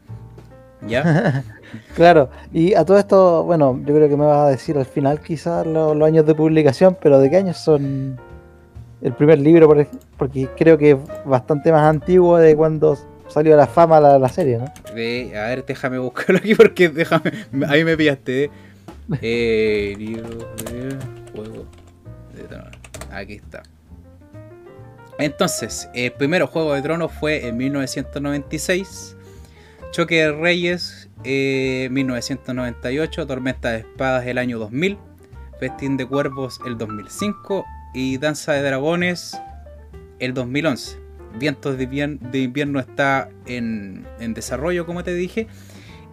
¿Ya? claro, y a todo esto, bueno, yo creo que me vas a decir al final quizás los, años de publicación, pero ¿de qué años son el primer libro? Porque creo que es bastante más antiguo de cuando salió a la fama la, serie, ¿no? a ver, déjame buscarlo aquí porque déjame, ahí me pillaste. Eh, libro de juego Aquí está. Entonces, el primer Juego de Tronos fue en 1996. Choque de Reyes, 1998, eh, Tormenta de Espadas el año 2000, Festín de Cuervos el 2005 y Danza de Dragones el 2011. Vientos de, invierno está en, desarrollo, como te dije.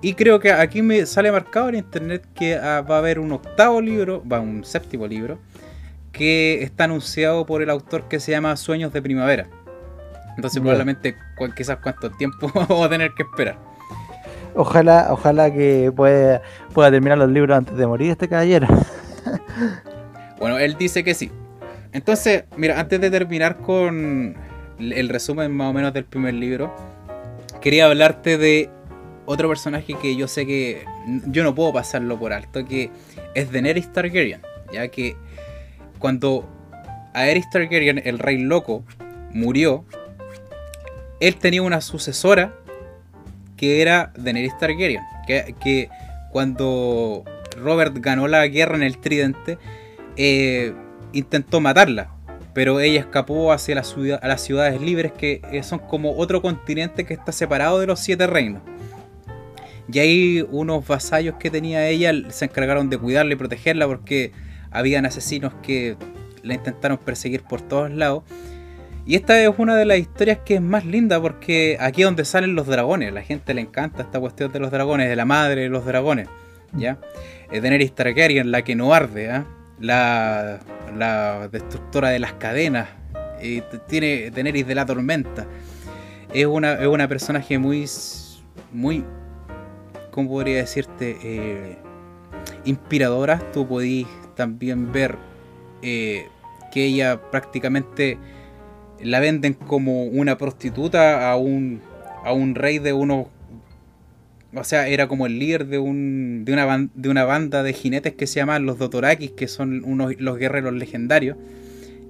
Y creo que aquí me sale marcado en internet que ah, va a haber un octavo libro, va un séptimo libro, que está anunciado por el autor que se llama Sueños de Primavera. Entonces probablemente quizás cuánto tiempo vamos a tener que esperar. Ojalá, ojalá que pueda, pueda terminar los libros antes de morir este caballero. bueno, él dice que sí. Entonces, mira, antes de terminar con el resumen más o menos del primer libro, quería hablarte de otro personaje que yo sé que yo no puedo pasarlo por alto, que es Daenerys Targaryen, ya que cuando Aerys Targaryen, el rey loco, murió, él tenía una sucesora que era Daenerys Targaryen, que, cuando Robert ganó la guerra en el Tridente, eh, intentó matarla, pero ella escapó hacia las ciudades libres que eh, son como otro continente que está separado de los siete reinos. Y ahí unos vasallos que tenía ella se encargaron de cuidarla y protegerla porque habían asesinos que la intentaron perseguir por todos lados. Y esta es una de las historias que es más linda porque aquí es donde salen los dragones. La gente le encanta esta cuestión de los dragones, de la madre de los dragones. ¿ya? Es Daenerys Targaryen, la que no arde, ¿ah? la, la destructora de las cadenas. Y tiene Daenerys de la tormenta. Es una, es una personaje muy, muy, ¿cómo podría decirte? Eh, inspiradora. Tú podís también ver eh, que ella prácticamente la venden como una prostituta a un, a un rey de unos... O sea, era como el líder de, un, de, una, de una banda de jinetes que se llaman los Dotorakis, que son unos, los guerreros legendarios.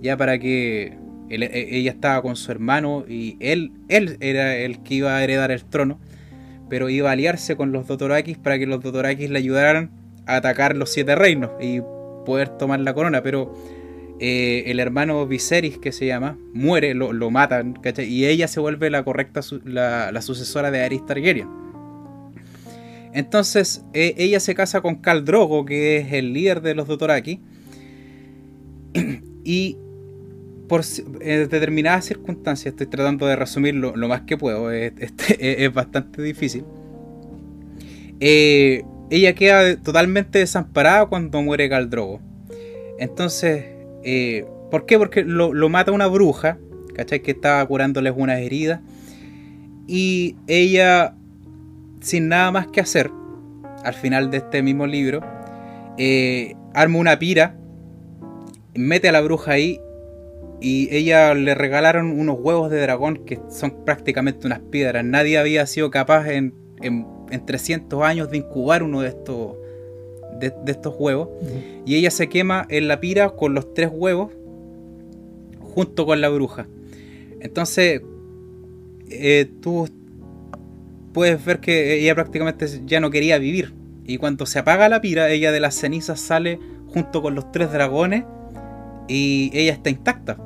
Ya para que e, ella estaba con su hermano y él, él era el que iba a heredar el trono. Pero iba a aliarse con los Dotorakis para que los Dotorakis le ayudaran a atacar los siete reinos y poder tomar la corona. Pero eh, el hermano Viserys, que se llama, muere, lo, matan, ¿cachai? Y ella se vuelve la correcta, la, sucesora de Aerys Targaryen. Entonces, e, ella se casa con Khal Drogo, que es el líder de los Dothraki. y por determinadas circunstancias, estoy tratando de resumirlo lo más que puedo, es, es, bastante difícil. Eh, ella queda totalmente desamparada cuando muere Khal Drogo. Entonces, eh, ¿Por qué? Porque lo, mata una bruja, ¿cachai? Que estaba curándoles unas heridas. Y ella, sin nada más que hacer, al final de este mismo libro, eh, arma una pira, mete a la bruja ahí y ella le regalaron unos huevos de dragón que son prácticamente unas piedras. Nadie había sido capaz en, 300 años de incubar uno de estos, de, estos huevos. Y ella se quema en la pira con los tres huevos junto con la bruja. Entonces, eh, tú puedes ver que ella prácticamente ya no quería vivir. Y cuando se apaga la pira, ella de las cenizas sale junto con los tres dragones y ella está intacta.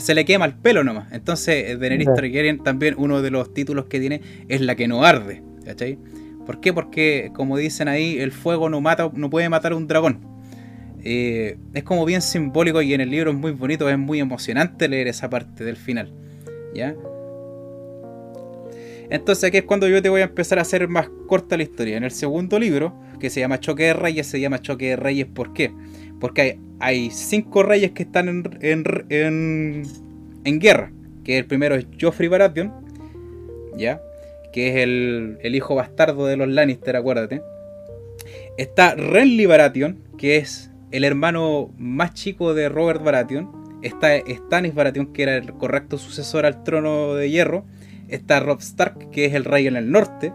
Se le quema el pelo nomás. Entonces, Daenerys Targaryen también uno de los títulos que tiene es la que no arde. ¿Cachai? ¿Por qué? Porque, como dicen ahí, el fuego no mata, no puede matar a un dragón. Eh, es como bien simbólico y en el libro es muy bonito, es muy emocionante leer esa parte del final. ¿Ya? Entonces aquí es cuando yo te voy a empezar a hacer más corta la historia. En el segundo libro, que se llama Choque de Reyes, se llama Choque de Reyes ¿por qué? Porque hay, cinco reyes que están en, en, guerra. Que el primero es Joffrey Baratheon, ¿ya? Que es el, el hijo bastardo de los Lannister, acuérdate. Está Renly Baratheon, que es el hermano más chico de Robert Baratheon. Está Stannis Baratheon, que era el correcto sucesor al trono de hierro está Rob Stark, que es el rey en el norte,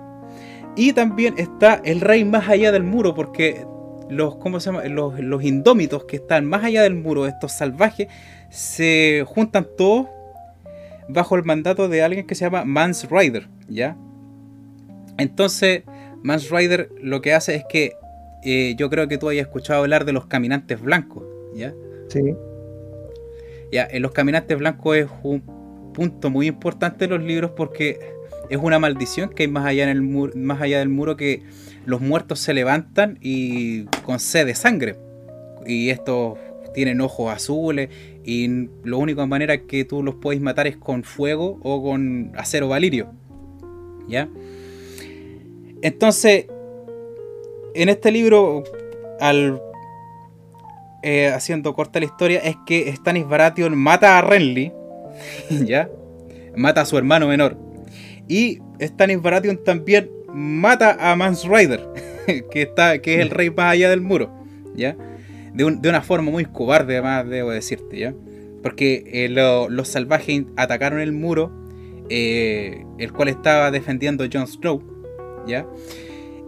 y también está el rey más allá del muro, porque los, ¿cómo se llama? Los, indómitos que están más allá del muro, estos salvajes, se juntan todos bajo el mandato de alguien que se llama Mans Rider, ¿ya? Entonces, Mans Rider lo que hace es que eh, yo creo que tú hayas escuchado hablar de los caminantes blancos, ¿ya? Sí. Ya, en los caminantes blancos es un punto muy importante en los libros porque es una maldición que hay más allá, en el más allá del muro que los muertos se levantan y con sed de sangre. Y estos tienen ojos azules y la única manera que tú los puedes matar es con fuego o con acero valirio. ¿Ya? Entonces, en este libro, al eh, haciendo corta la historia, es que Stannis Baratheon mata a Renly ¿ya? Mata a su hermano menor. Y Stannis Baratheon también mata a Mans Rider, que, está, que es el rey más allá del muro, ¿ya? De, una forma muy cobarde, además, debo decirte, ¿ya? Porque eh, los salvajes atacaron el muro, eh, el cual estaba defendiendo Jon Snow, ¿ya?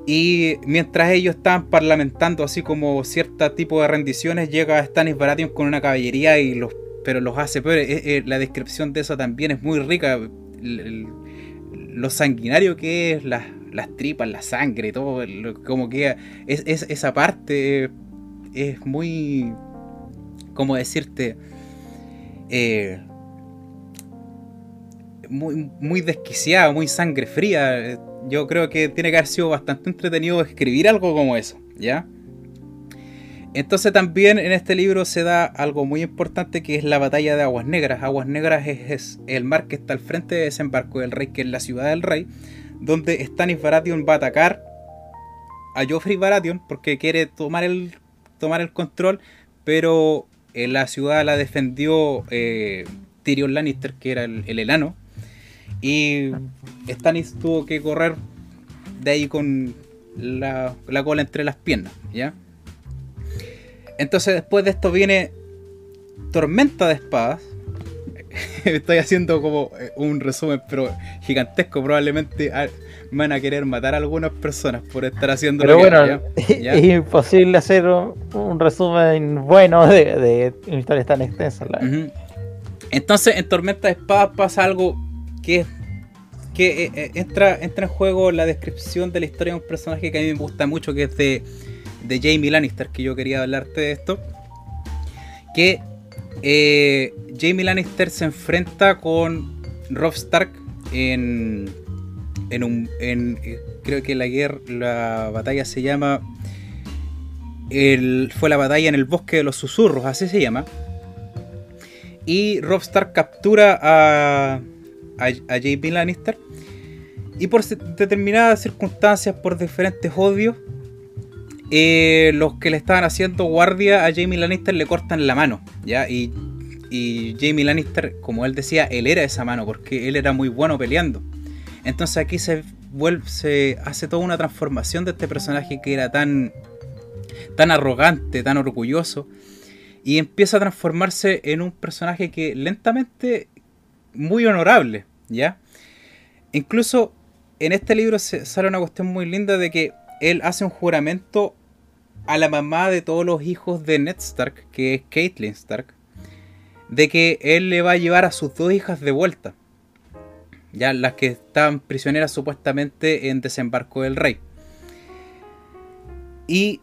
Y mientras ellos estaban parlamentando así como cierto tipo de rendiciones, llega Stannis Baratheon con una caballería y los pero los hace peores. Eh, la descripción de eso también es muy rica. lo sanguinario que es, las, tripas, la sangre, todo, como que es, esa parte es muy, ¿cómo decirte? Eh, muy, muy desquiciada, muy sangre fría. Yo creo que tiene que haber sido bastante entretenido escribir algo como eso, ¿ya? Entonces también en este libro se da algo muy importante que es la batalla de Aguas Negras. Aguas Negras es, el mar que está al frente de desembarco del rey, que es la ciudad del rey, donde Stannis Baratheon va a atacar a Joffrey Baratheon porque quiere tomar el, tomar el control, pero en la ciudad la defendió eh, Tyrion Lannister, que era el, el enano, y Stannis tuvo que correr de ahí con la, la cola entre las piernas, ¿ya? Entonces después de esto viene Tormenta de Espadas. Estoy haciendo como eh, un resumen, pero gigantesco. Probablemente van a querer matar a algunas personas por estar haciendo Pero bueno, es imposible hacer un, resumen bueno de, una historia tan extensa. Entonces, en Tormenta de Espadas pasa algo que que eh, eh, entra, entra en juego la descripción de la historia de un personaje que a mí me gusta mucho, que es de de Jamie Lannister, que yo quería hablarte de esto. Que eh, Jamie Lannister se enfrenta con Rob Stark en, en un. En, eh, creo que la guerra, la batalla se llama. El, fue la batalla en el bosque de los susurros, así se llama. Y Rob Stark captura a, a, a Lannister. Y por determinadas circunstancias, por diferentes odios, eh, los que le estaban haciendo guardia a Jamie Lannister le cortan la mano, ¿ya? Y, y Jamie Lannister, como él decía, él era esa mano, porque él era muy bueno peleando. Entonces aquí se hace toda una transformación de este personaje que era tan tan arrogante, tan orgulloso, y empieza a transformarse en un personaje que lentamente, muy honorable, ¿ya? Incluso en este libro se sale una cuestión muy linda de que él hace un juramento a la mamá de todos los hijos de Ned Stark, que es Caitlyn Stark, de que él le va a llevar a sus dos hijas de vuelta. Ya las que estaban prisioneras supuestamente en desembarco del rey. Y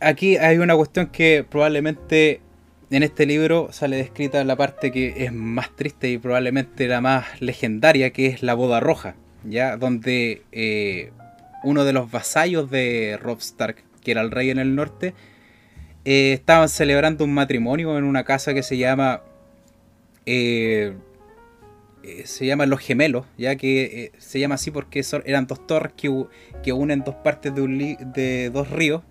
aquí hay una cuestión que probablemente en este libro sale descrita la parte que es más triste y probablemente la más legendaria, que es la boda roja, ya donde eh, uno de los vasallos de Rob Stark, que era el rey en el norte, eh, estaban celebrando un matrimonio en una casa que se llama eh, se llaman los gemelos, ya que se llama así porque eran dos torres que, que unen dos partes de, un de dos ríos,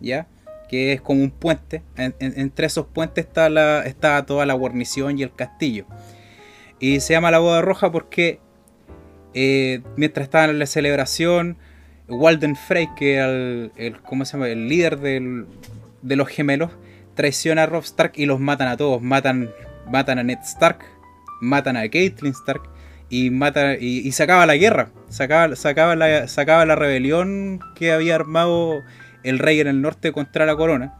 ya que es como un puente. entre esos puentes está, la, está toda la guarnición y el castillo. Y se llama la boda roja porque eh, mientras estaban en la celebración, Walden Frey, que era el, se llama? el líder de los gemelos, traiciona a Rob Stark y los matan a todos. Matan, matan a Ned Stark, matan a Caitlyn Stark y, mata, y, se acaba la guerra. Sacaba, sacaba, la, sacaba la rebelión que había armado el rey en el norte contra la corona.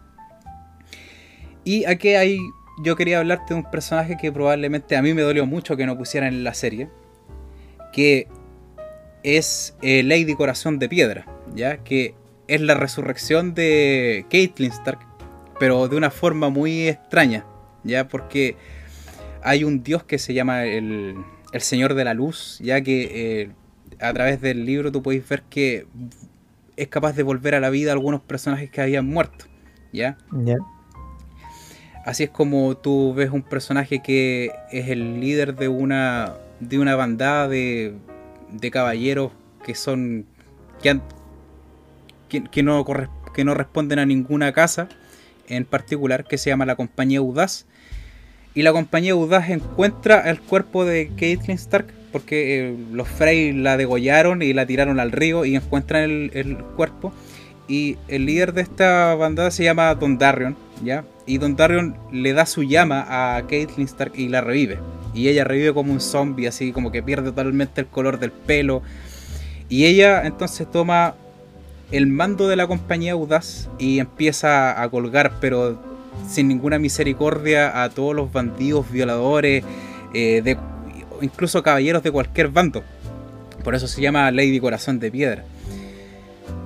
Y aquí hay, yo quería hablarte de un personaje que probablemente a mí me dolió mucho que no pusieran en la serie, que es eh, Lady Corazón de Piedra, ya que es la resurrección de Caitlyn Stark, pero de una forma muy extraña, ya porque hay un dios que se llama el, Señor de la Luz, ya que eh, a través del libro tú puedes ver que es capaz de volver a la vida a algunos personajes que habían muerto. ¿Ya? Así es como tú ves un personaje que es el líder de una, de una bandada de, de caballeros que son. que, que, no que no responden a ninguna casa en particular, que se llama la Compañía Audaz. Y la Compañía Audaz encuentra el cuerpo de Caitlyn Stark porque eh, los Frey la degollaron y la tiraron al río y encuentran el, cuerpo. Y el líder de esta bandada se llama Don Darion, ¿ya? Y Don Darion le da su llama a Caitlyn Stark y la revive. Y ella revive como un zombie, así como que pierde totalmente el color del pelo. Y ella entonces toma el mando de la compañía Audaz y empieza a colgar, pero sin ninguna misericordia, a todos los bandidos, violadores, eh, de incluso caballeros de cualquier bando. Por eso se llama Lady Corazón de Piedra.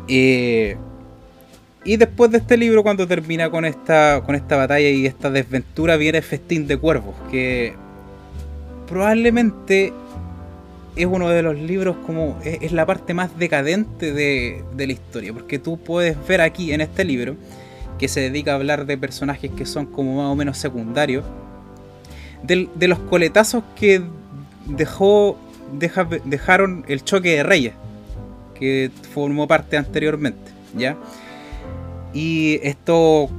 y después de este libro, cuando termina con esta, con esta batalla y esta desventura, viene Festín de Cuervos, que probablemente es uno de los libros como es, la parte más decadente de, de, la historia, porque tú puedes ver aquí en este libro que se dedica a hablar de personajes que son como más o menos secundarios, de, los coletazos que dejó, dejaron el choque de reyes, que formó parte anteriormente, ¿ya? Y esto,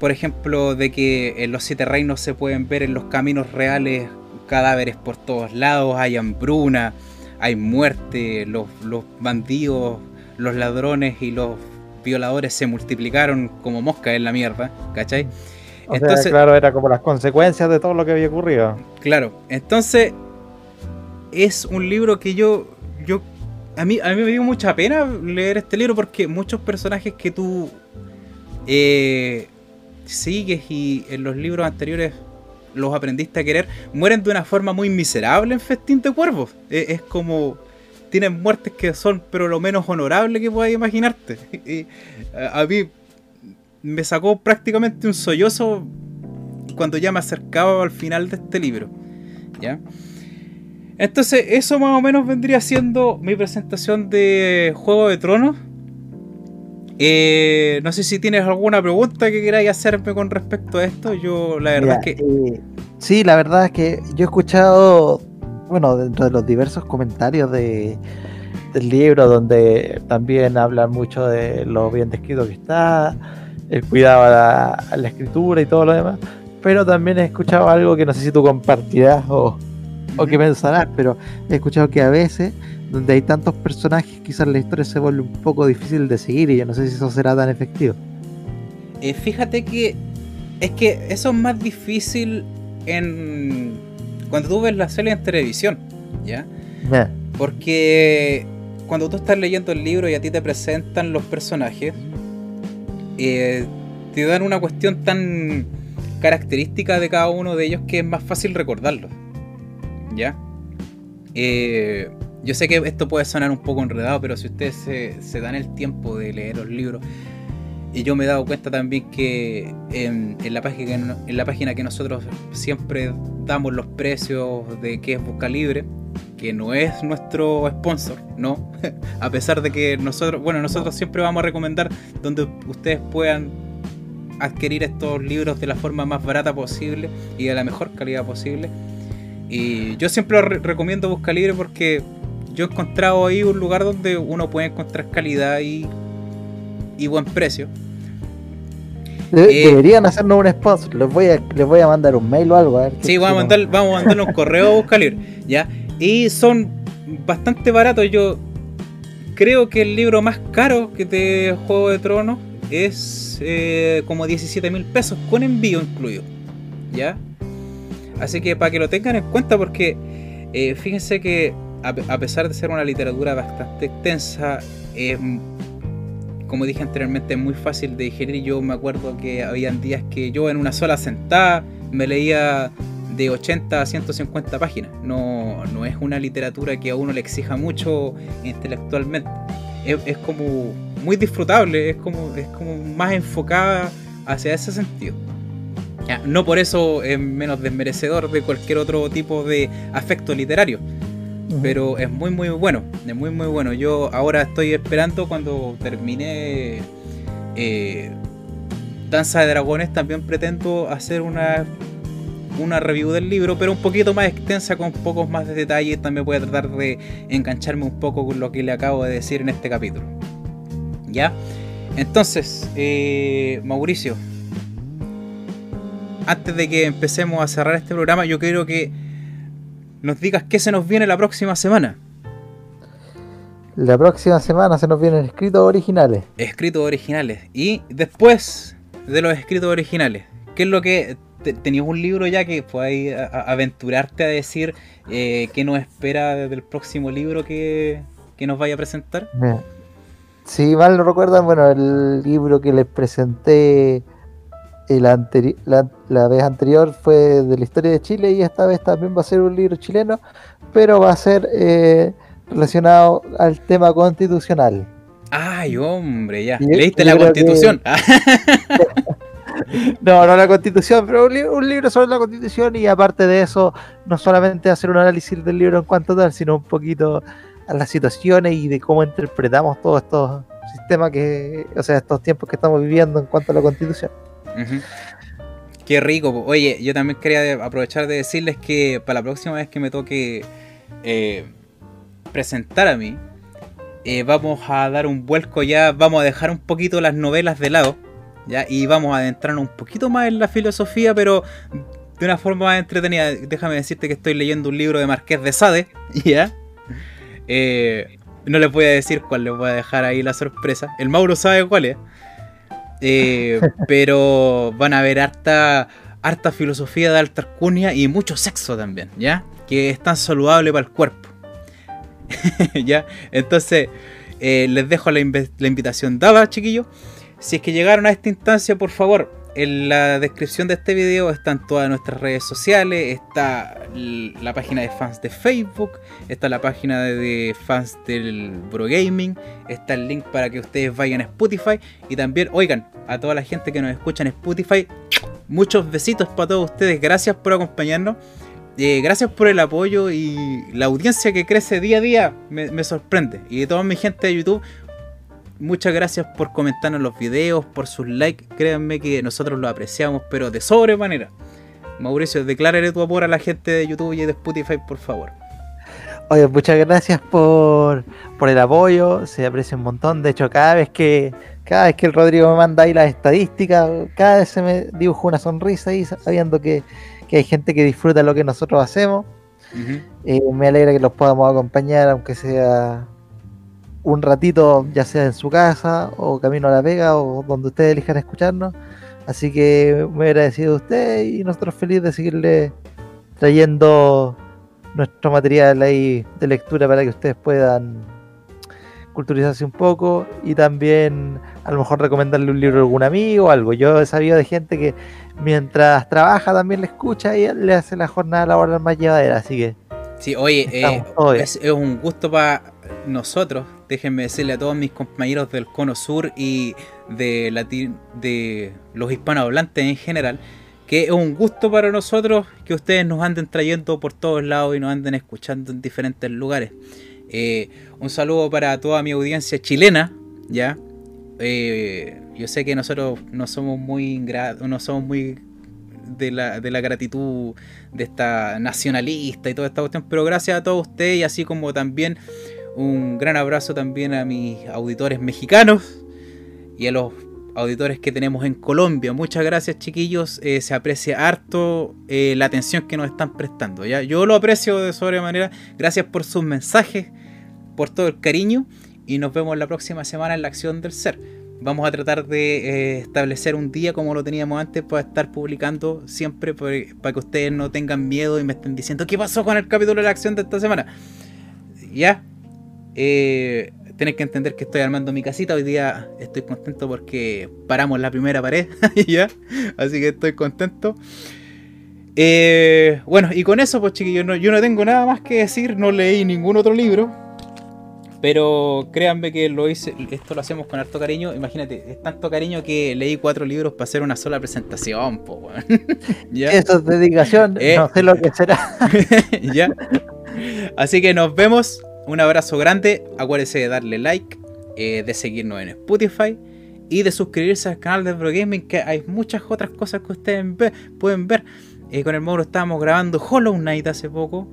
por ejemplo, de que en los siete reinos se pueden ver en los caminos reales cadáveres por todos lados, hay hambruna, hay muerte, los, los bandidos, los ladrones y los violadores se multiplicaron como moscas en la mierda, ¿cachai? entonces, claro, era como las consecuencias de todo lo que había ocurrido. Claro, entonces es un libro que yo, yo a mí, a mí me dio mucha pena leer este libro porque muchos personajes que tú eh, sigues y en los libros anteriores los aprendiste a querer, mueren de una forma muy miserable en Festín de Cuervos. es como... Tienen muertes que son pero lo menos honorable que puedas imaginarte. Y a, a mí me sacó prácticamente un sollozo cuando ya me acercaba al final de este libro. ¿Ya? Entonces, eso más o menos vendría siendo mi presentación de Juego de Tronos. Eh, no sé si tienes alguna pregunta que queráis hacerme con respecto a esto. Yo, la verdad es que. Eh, sí, la verdad es que yo he escuchado, bueno, dentro de los diversos comentarios de, del libro, donde también hablan mucho de lo bien descrito que está, el cuidado a la, escritura y todo lo demás. Pero también he escuchado algo que no sé si tú compartirás o o qué pensarás, pero he escuchado que a veces, donde hay tantos personajes, quizás la historia se vuelve un poco difícil de seguir y yo no sé si eso será tan efectivo. Eh, fíjate que es que eso es más difícil en cuando tú ves la serie en televisión, ¿ya? Porque cuando tú estás leyendo el libro y a ti te presentan los personajes, eh, te dan una cuestión tan característica de cada uno de ellos que es más fácil recordarlos. ¿Ya? Eh, yo sé que esto puede sonar un poco enredado, pero si ustedes se, dan el tiempo de leer los libros, y yo me he dado cuenta también que en, la página, que nosotros siempre damos los precios de qué es Busca Libre, que no es nuestro sponsor, ¿no? a pesar de que nosotros, bueno, nosotros siempre vamos a recomendar donde ustedes puedan adquirir estos libros de la forma más barata posible y de la mejor calidad posible. Y yo siempre recomiendo Busca Libre porque yo he encontrado ahí un lugar donde uno puede encontrar calidad y buen precio. Eh, deberían hacernos un sponsor. Les voy, a, les voy a mandar un mail o algo. A ver sí, vamos a, mandar, vamos a mandarle un correo a Busca Libre. ¿ya? Y son bastante baratos. Yo creo que el libro más caro que de Juego de Tronos es eh, como 17 mil pesos con envío incluido. ¿Ya? Así que para que lo tengan en cuenta porque eh, fíjense que a, pesar de ser una literatura bastante extensa, como dije anteriormente, es muy fácil de digerir. Yo me acuerdo que habían días que yo en una sola sentada me leía de 80 a 150 páginas. No, no es una literatura que a uno le exija mucho intelectualmente. Es, como muy disfrutable, es como, es como más enfocada hacia ese sentido. no por eso es menos desmerecedor de cualquier otro tipo de afecto literario. Pero es muy muy bueno, es muy muy bueno. Yo ahora estoy esperando cuando termine eh, Danza de Dragones, también pretendo hacer una una review del libro, pero un poquito más extensa, con pocos más de detalles. También voy a tratar de engancharme un poco con lo que le acabo de decir en este capítulo. ¿Ya? Entonces, eh, Mauricio, antes de que empecemos a cerrar este programa, yo quiero que nos digas qué se nos viene la próxima semana. La próxima semana se nos vienen escritos originales. Escritos originales. Y después de los escritos originales, ¿qué es lo que tenías un libro ya que puedes aventurarte a decir eh, qué nos espera del próximo libro que, nos vaya a presentar? Si mal no recuerdan, bueno, el libro que les presenté el la, la, vez anterior fue de la historia de Chile y esta vez también va a ser un libro chileno, pero va a ser eh, relacionado al tema constitucional. Ay, hombre, ya. ¿Leíste la constitución? no, no la constitución, pero un, libro sobre la constitución y aparte de eso, no solamente hacer un análisis del libro en cuanto tal, sino un poquito a las situaciones y de cómo interpretamos todos estos sistemas que, o sea, estos tiempos que estamos viviendo en cuanto a la constitución. Qué rico. Oye, yo también quería aprovechar de decirles que para la próxima vez que me toque eh, presentar a mí, eh, vamos a dar un vuelco ya, vamos a dejar un poquito las novelas de lado y vamos a adentrarnos un poquito más en la filosofía, pero de una forma más entretenida. Déjame decirte que estoy leyendo un libro de Marqués de Sade, ¿ya? Eh, no les voy a decir cuál, les voy a dejar ahí la sorpresa. El Mauro sabe cuál es. Eh, pero van a ver harta, harta filosofía de alta y mucho sexo también, ¿ya? Que es tan saludable para el cuerpo. ¿Ya? Entonces, eh, les dejo la, la invitación dada, chiquillos. Si es que llegaron a esta instancia, por favor, en la descripción de este video están todas nuestras redes sociales, está la página de fans de Facebook, está la página de fans del Gaming, está el link para que ustedes vayan a Spotify y también, oigan, a toda la gente que nos escucha en Spotify, muchos besitos para todos ustedes, gracias por acompañarnos. Eh, gracias por el apoyo y la audiencia que crece día a día me, me sorprende. Y de toda mi gente de YouTube, muchas gracias por comentarnos los videos, por sus likes. Créanme que nosotros lo apreciamos, pero de sobremanera. Mauricio, declárale tu amor a la gente de YouTube y de Spotify, por favor. Oye, muchas gracias por, por el apoyo, se aprecia un montón. De hecho, cada vez que cada vez que el Rodrigo me manda ahí las estadísticas, cada vez se me dibuja una sonrisa ahí sabiendo que, que hay gente que disfruta lo que nosotros hacemos. Eh, me alegra que los podamos acompañar, aunque sea un ratito, ya sea en su casa o camino a la vega o donde ustedes elijan escucarnos. Así que muy agradecido a usted y nosotros felices de seguirle trayendo nuestro material ahí de lectura para que ustedes puedan culturizarse un poco y también a lo mejor recomendarle un libro a algún amigo o algo. Yo he sabido de gente que mientras trabaja también le escucha y le hace la jornada laboral más llevadera, así que... Sí, oye, eh, es, un gusto para nosotros, déjenme decirle a todos mis compañeros del Cono Sur y de, de los hispanohablantes en general, que es un gusto para nosotros que ustedes nos anden trayendo por todos lados y nos anden escuchando en diferentes lugares. Eh, un saludo para toda mi audiencia chilena, ¿ya? Eh, yo sé que nosotros no somos muy no somos muy de la, de la gratitud de esta nacionalista y toda esta cuestión, pero gracias a todos ustedes y así como también un gran abrazo también a mis auditores mexicanos y a los auditores que tenemos en Colombia. Muchas gracias chiquillos, eh, se aprecia harto eh, la atención que nos están prestando. ¿ya? Yo lo aprecio de sobremanera, gracias por sus mensajes, por todo el cariño y nos vemos la próxima semana en la acción del ser. Vamos a tratar de eh, establecer un día como lo teníamos antes para estar publicando siempre para que ustedes no tengan miedo y me estén diciendo qué pasó con el capítulo de la acción de esta semana. Ya, eh, tenéis que entender que estoy armando mi casita. Hoy día estoy contento porque paramos la primera pared. ya, así que estoy contento. Eh, bueno, y con eso, pues chiquillos, yo no tengo nada más que decir. No leí ningún otro libro. Pero créanme que lo hice, esto lo hacemos con harto cariño. Imagínate, es tanto cariño que leí cuatro libros para hacer una sola presentación. Po, Eso es dedicación, eh. no sé lo que será. ¿Ya? Así que nos vemos. Un abrazo grande. Acuérdense de darle like, eh, de seguirnos en Spotify y de suscribirse al canal de Bro Gaming, que hay muchas otras cosas que ustedes pueden ver. Eh, con el Mauro estábamos grabando Hollow Knight hace poco.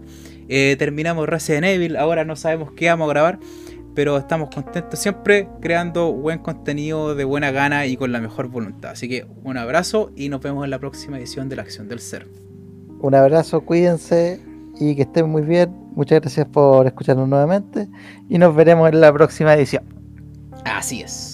Eh, terminamos Resident Evil, ahora no sabemos qué vamos a grabar, pero estamos contentos siempre creando buen contenido de buena gana y con la mejor voluntad. Así que un abrazo y nos vemos en la próxima edición de La Acción del Ser. Un abrazo, cuídense y que estén muy bien. Muchas gracias por escucharnos nuevamente y nos veremos en la próxima edición. Así es.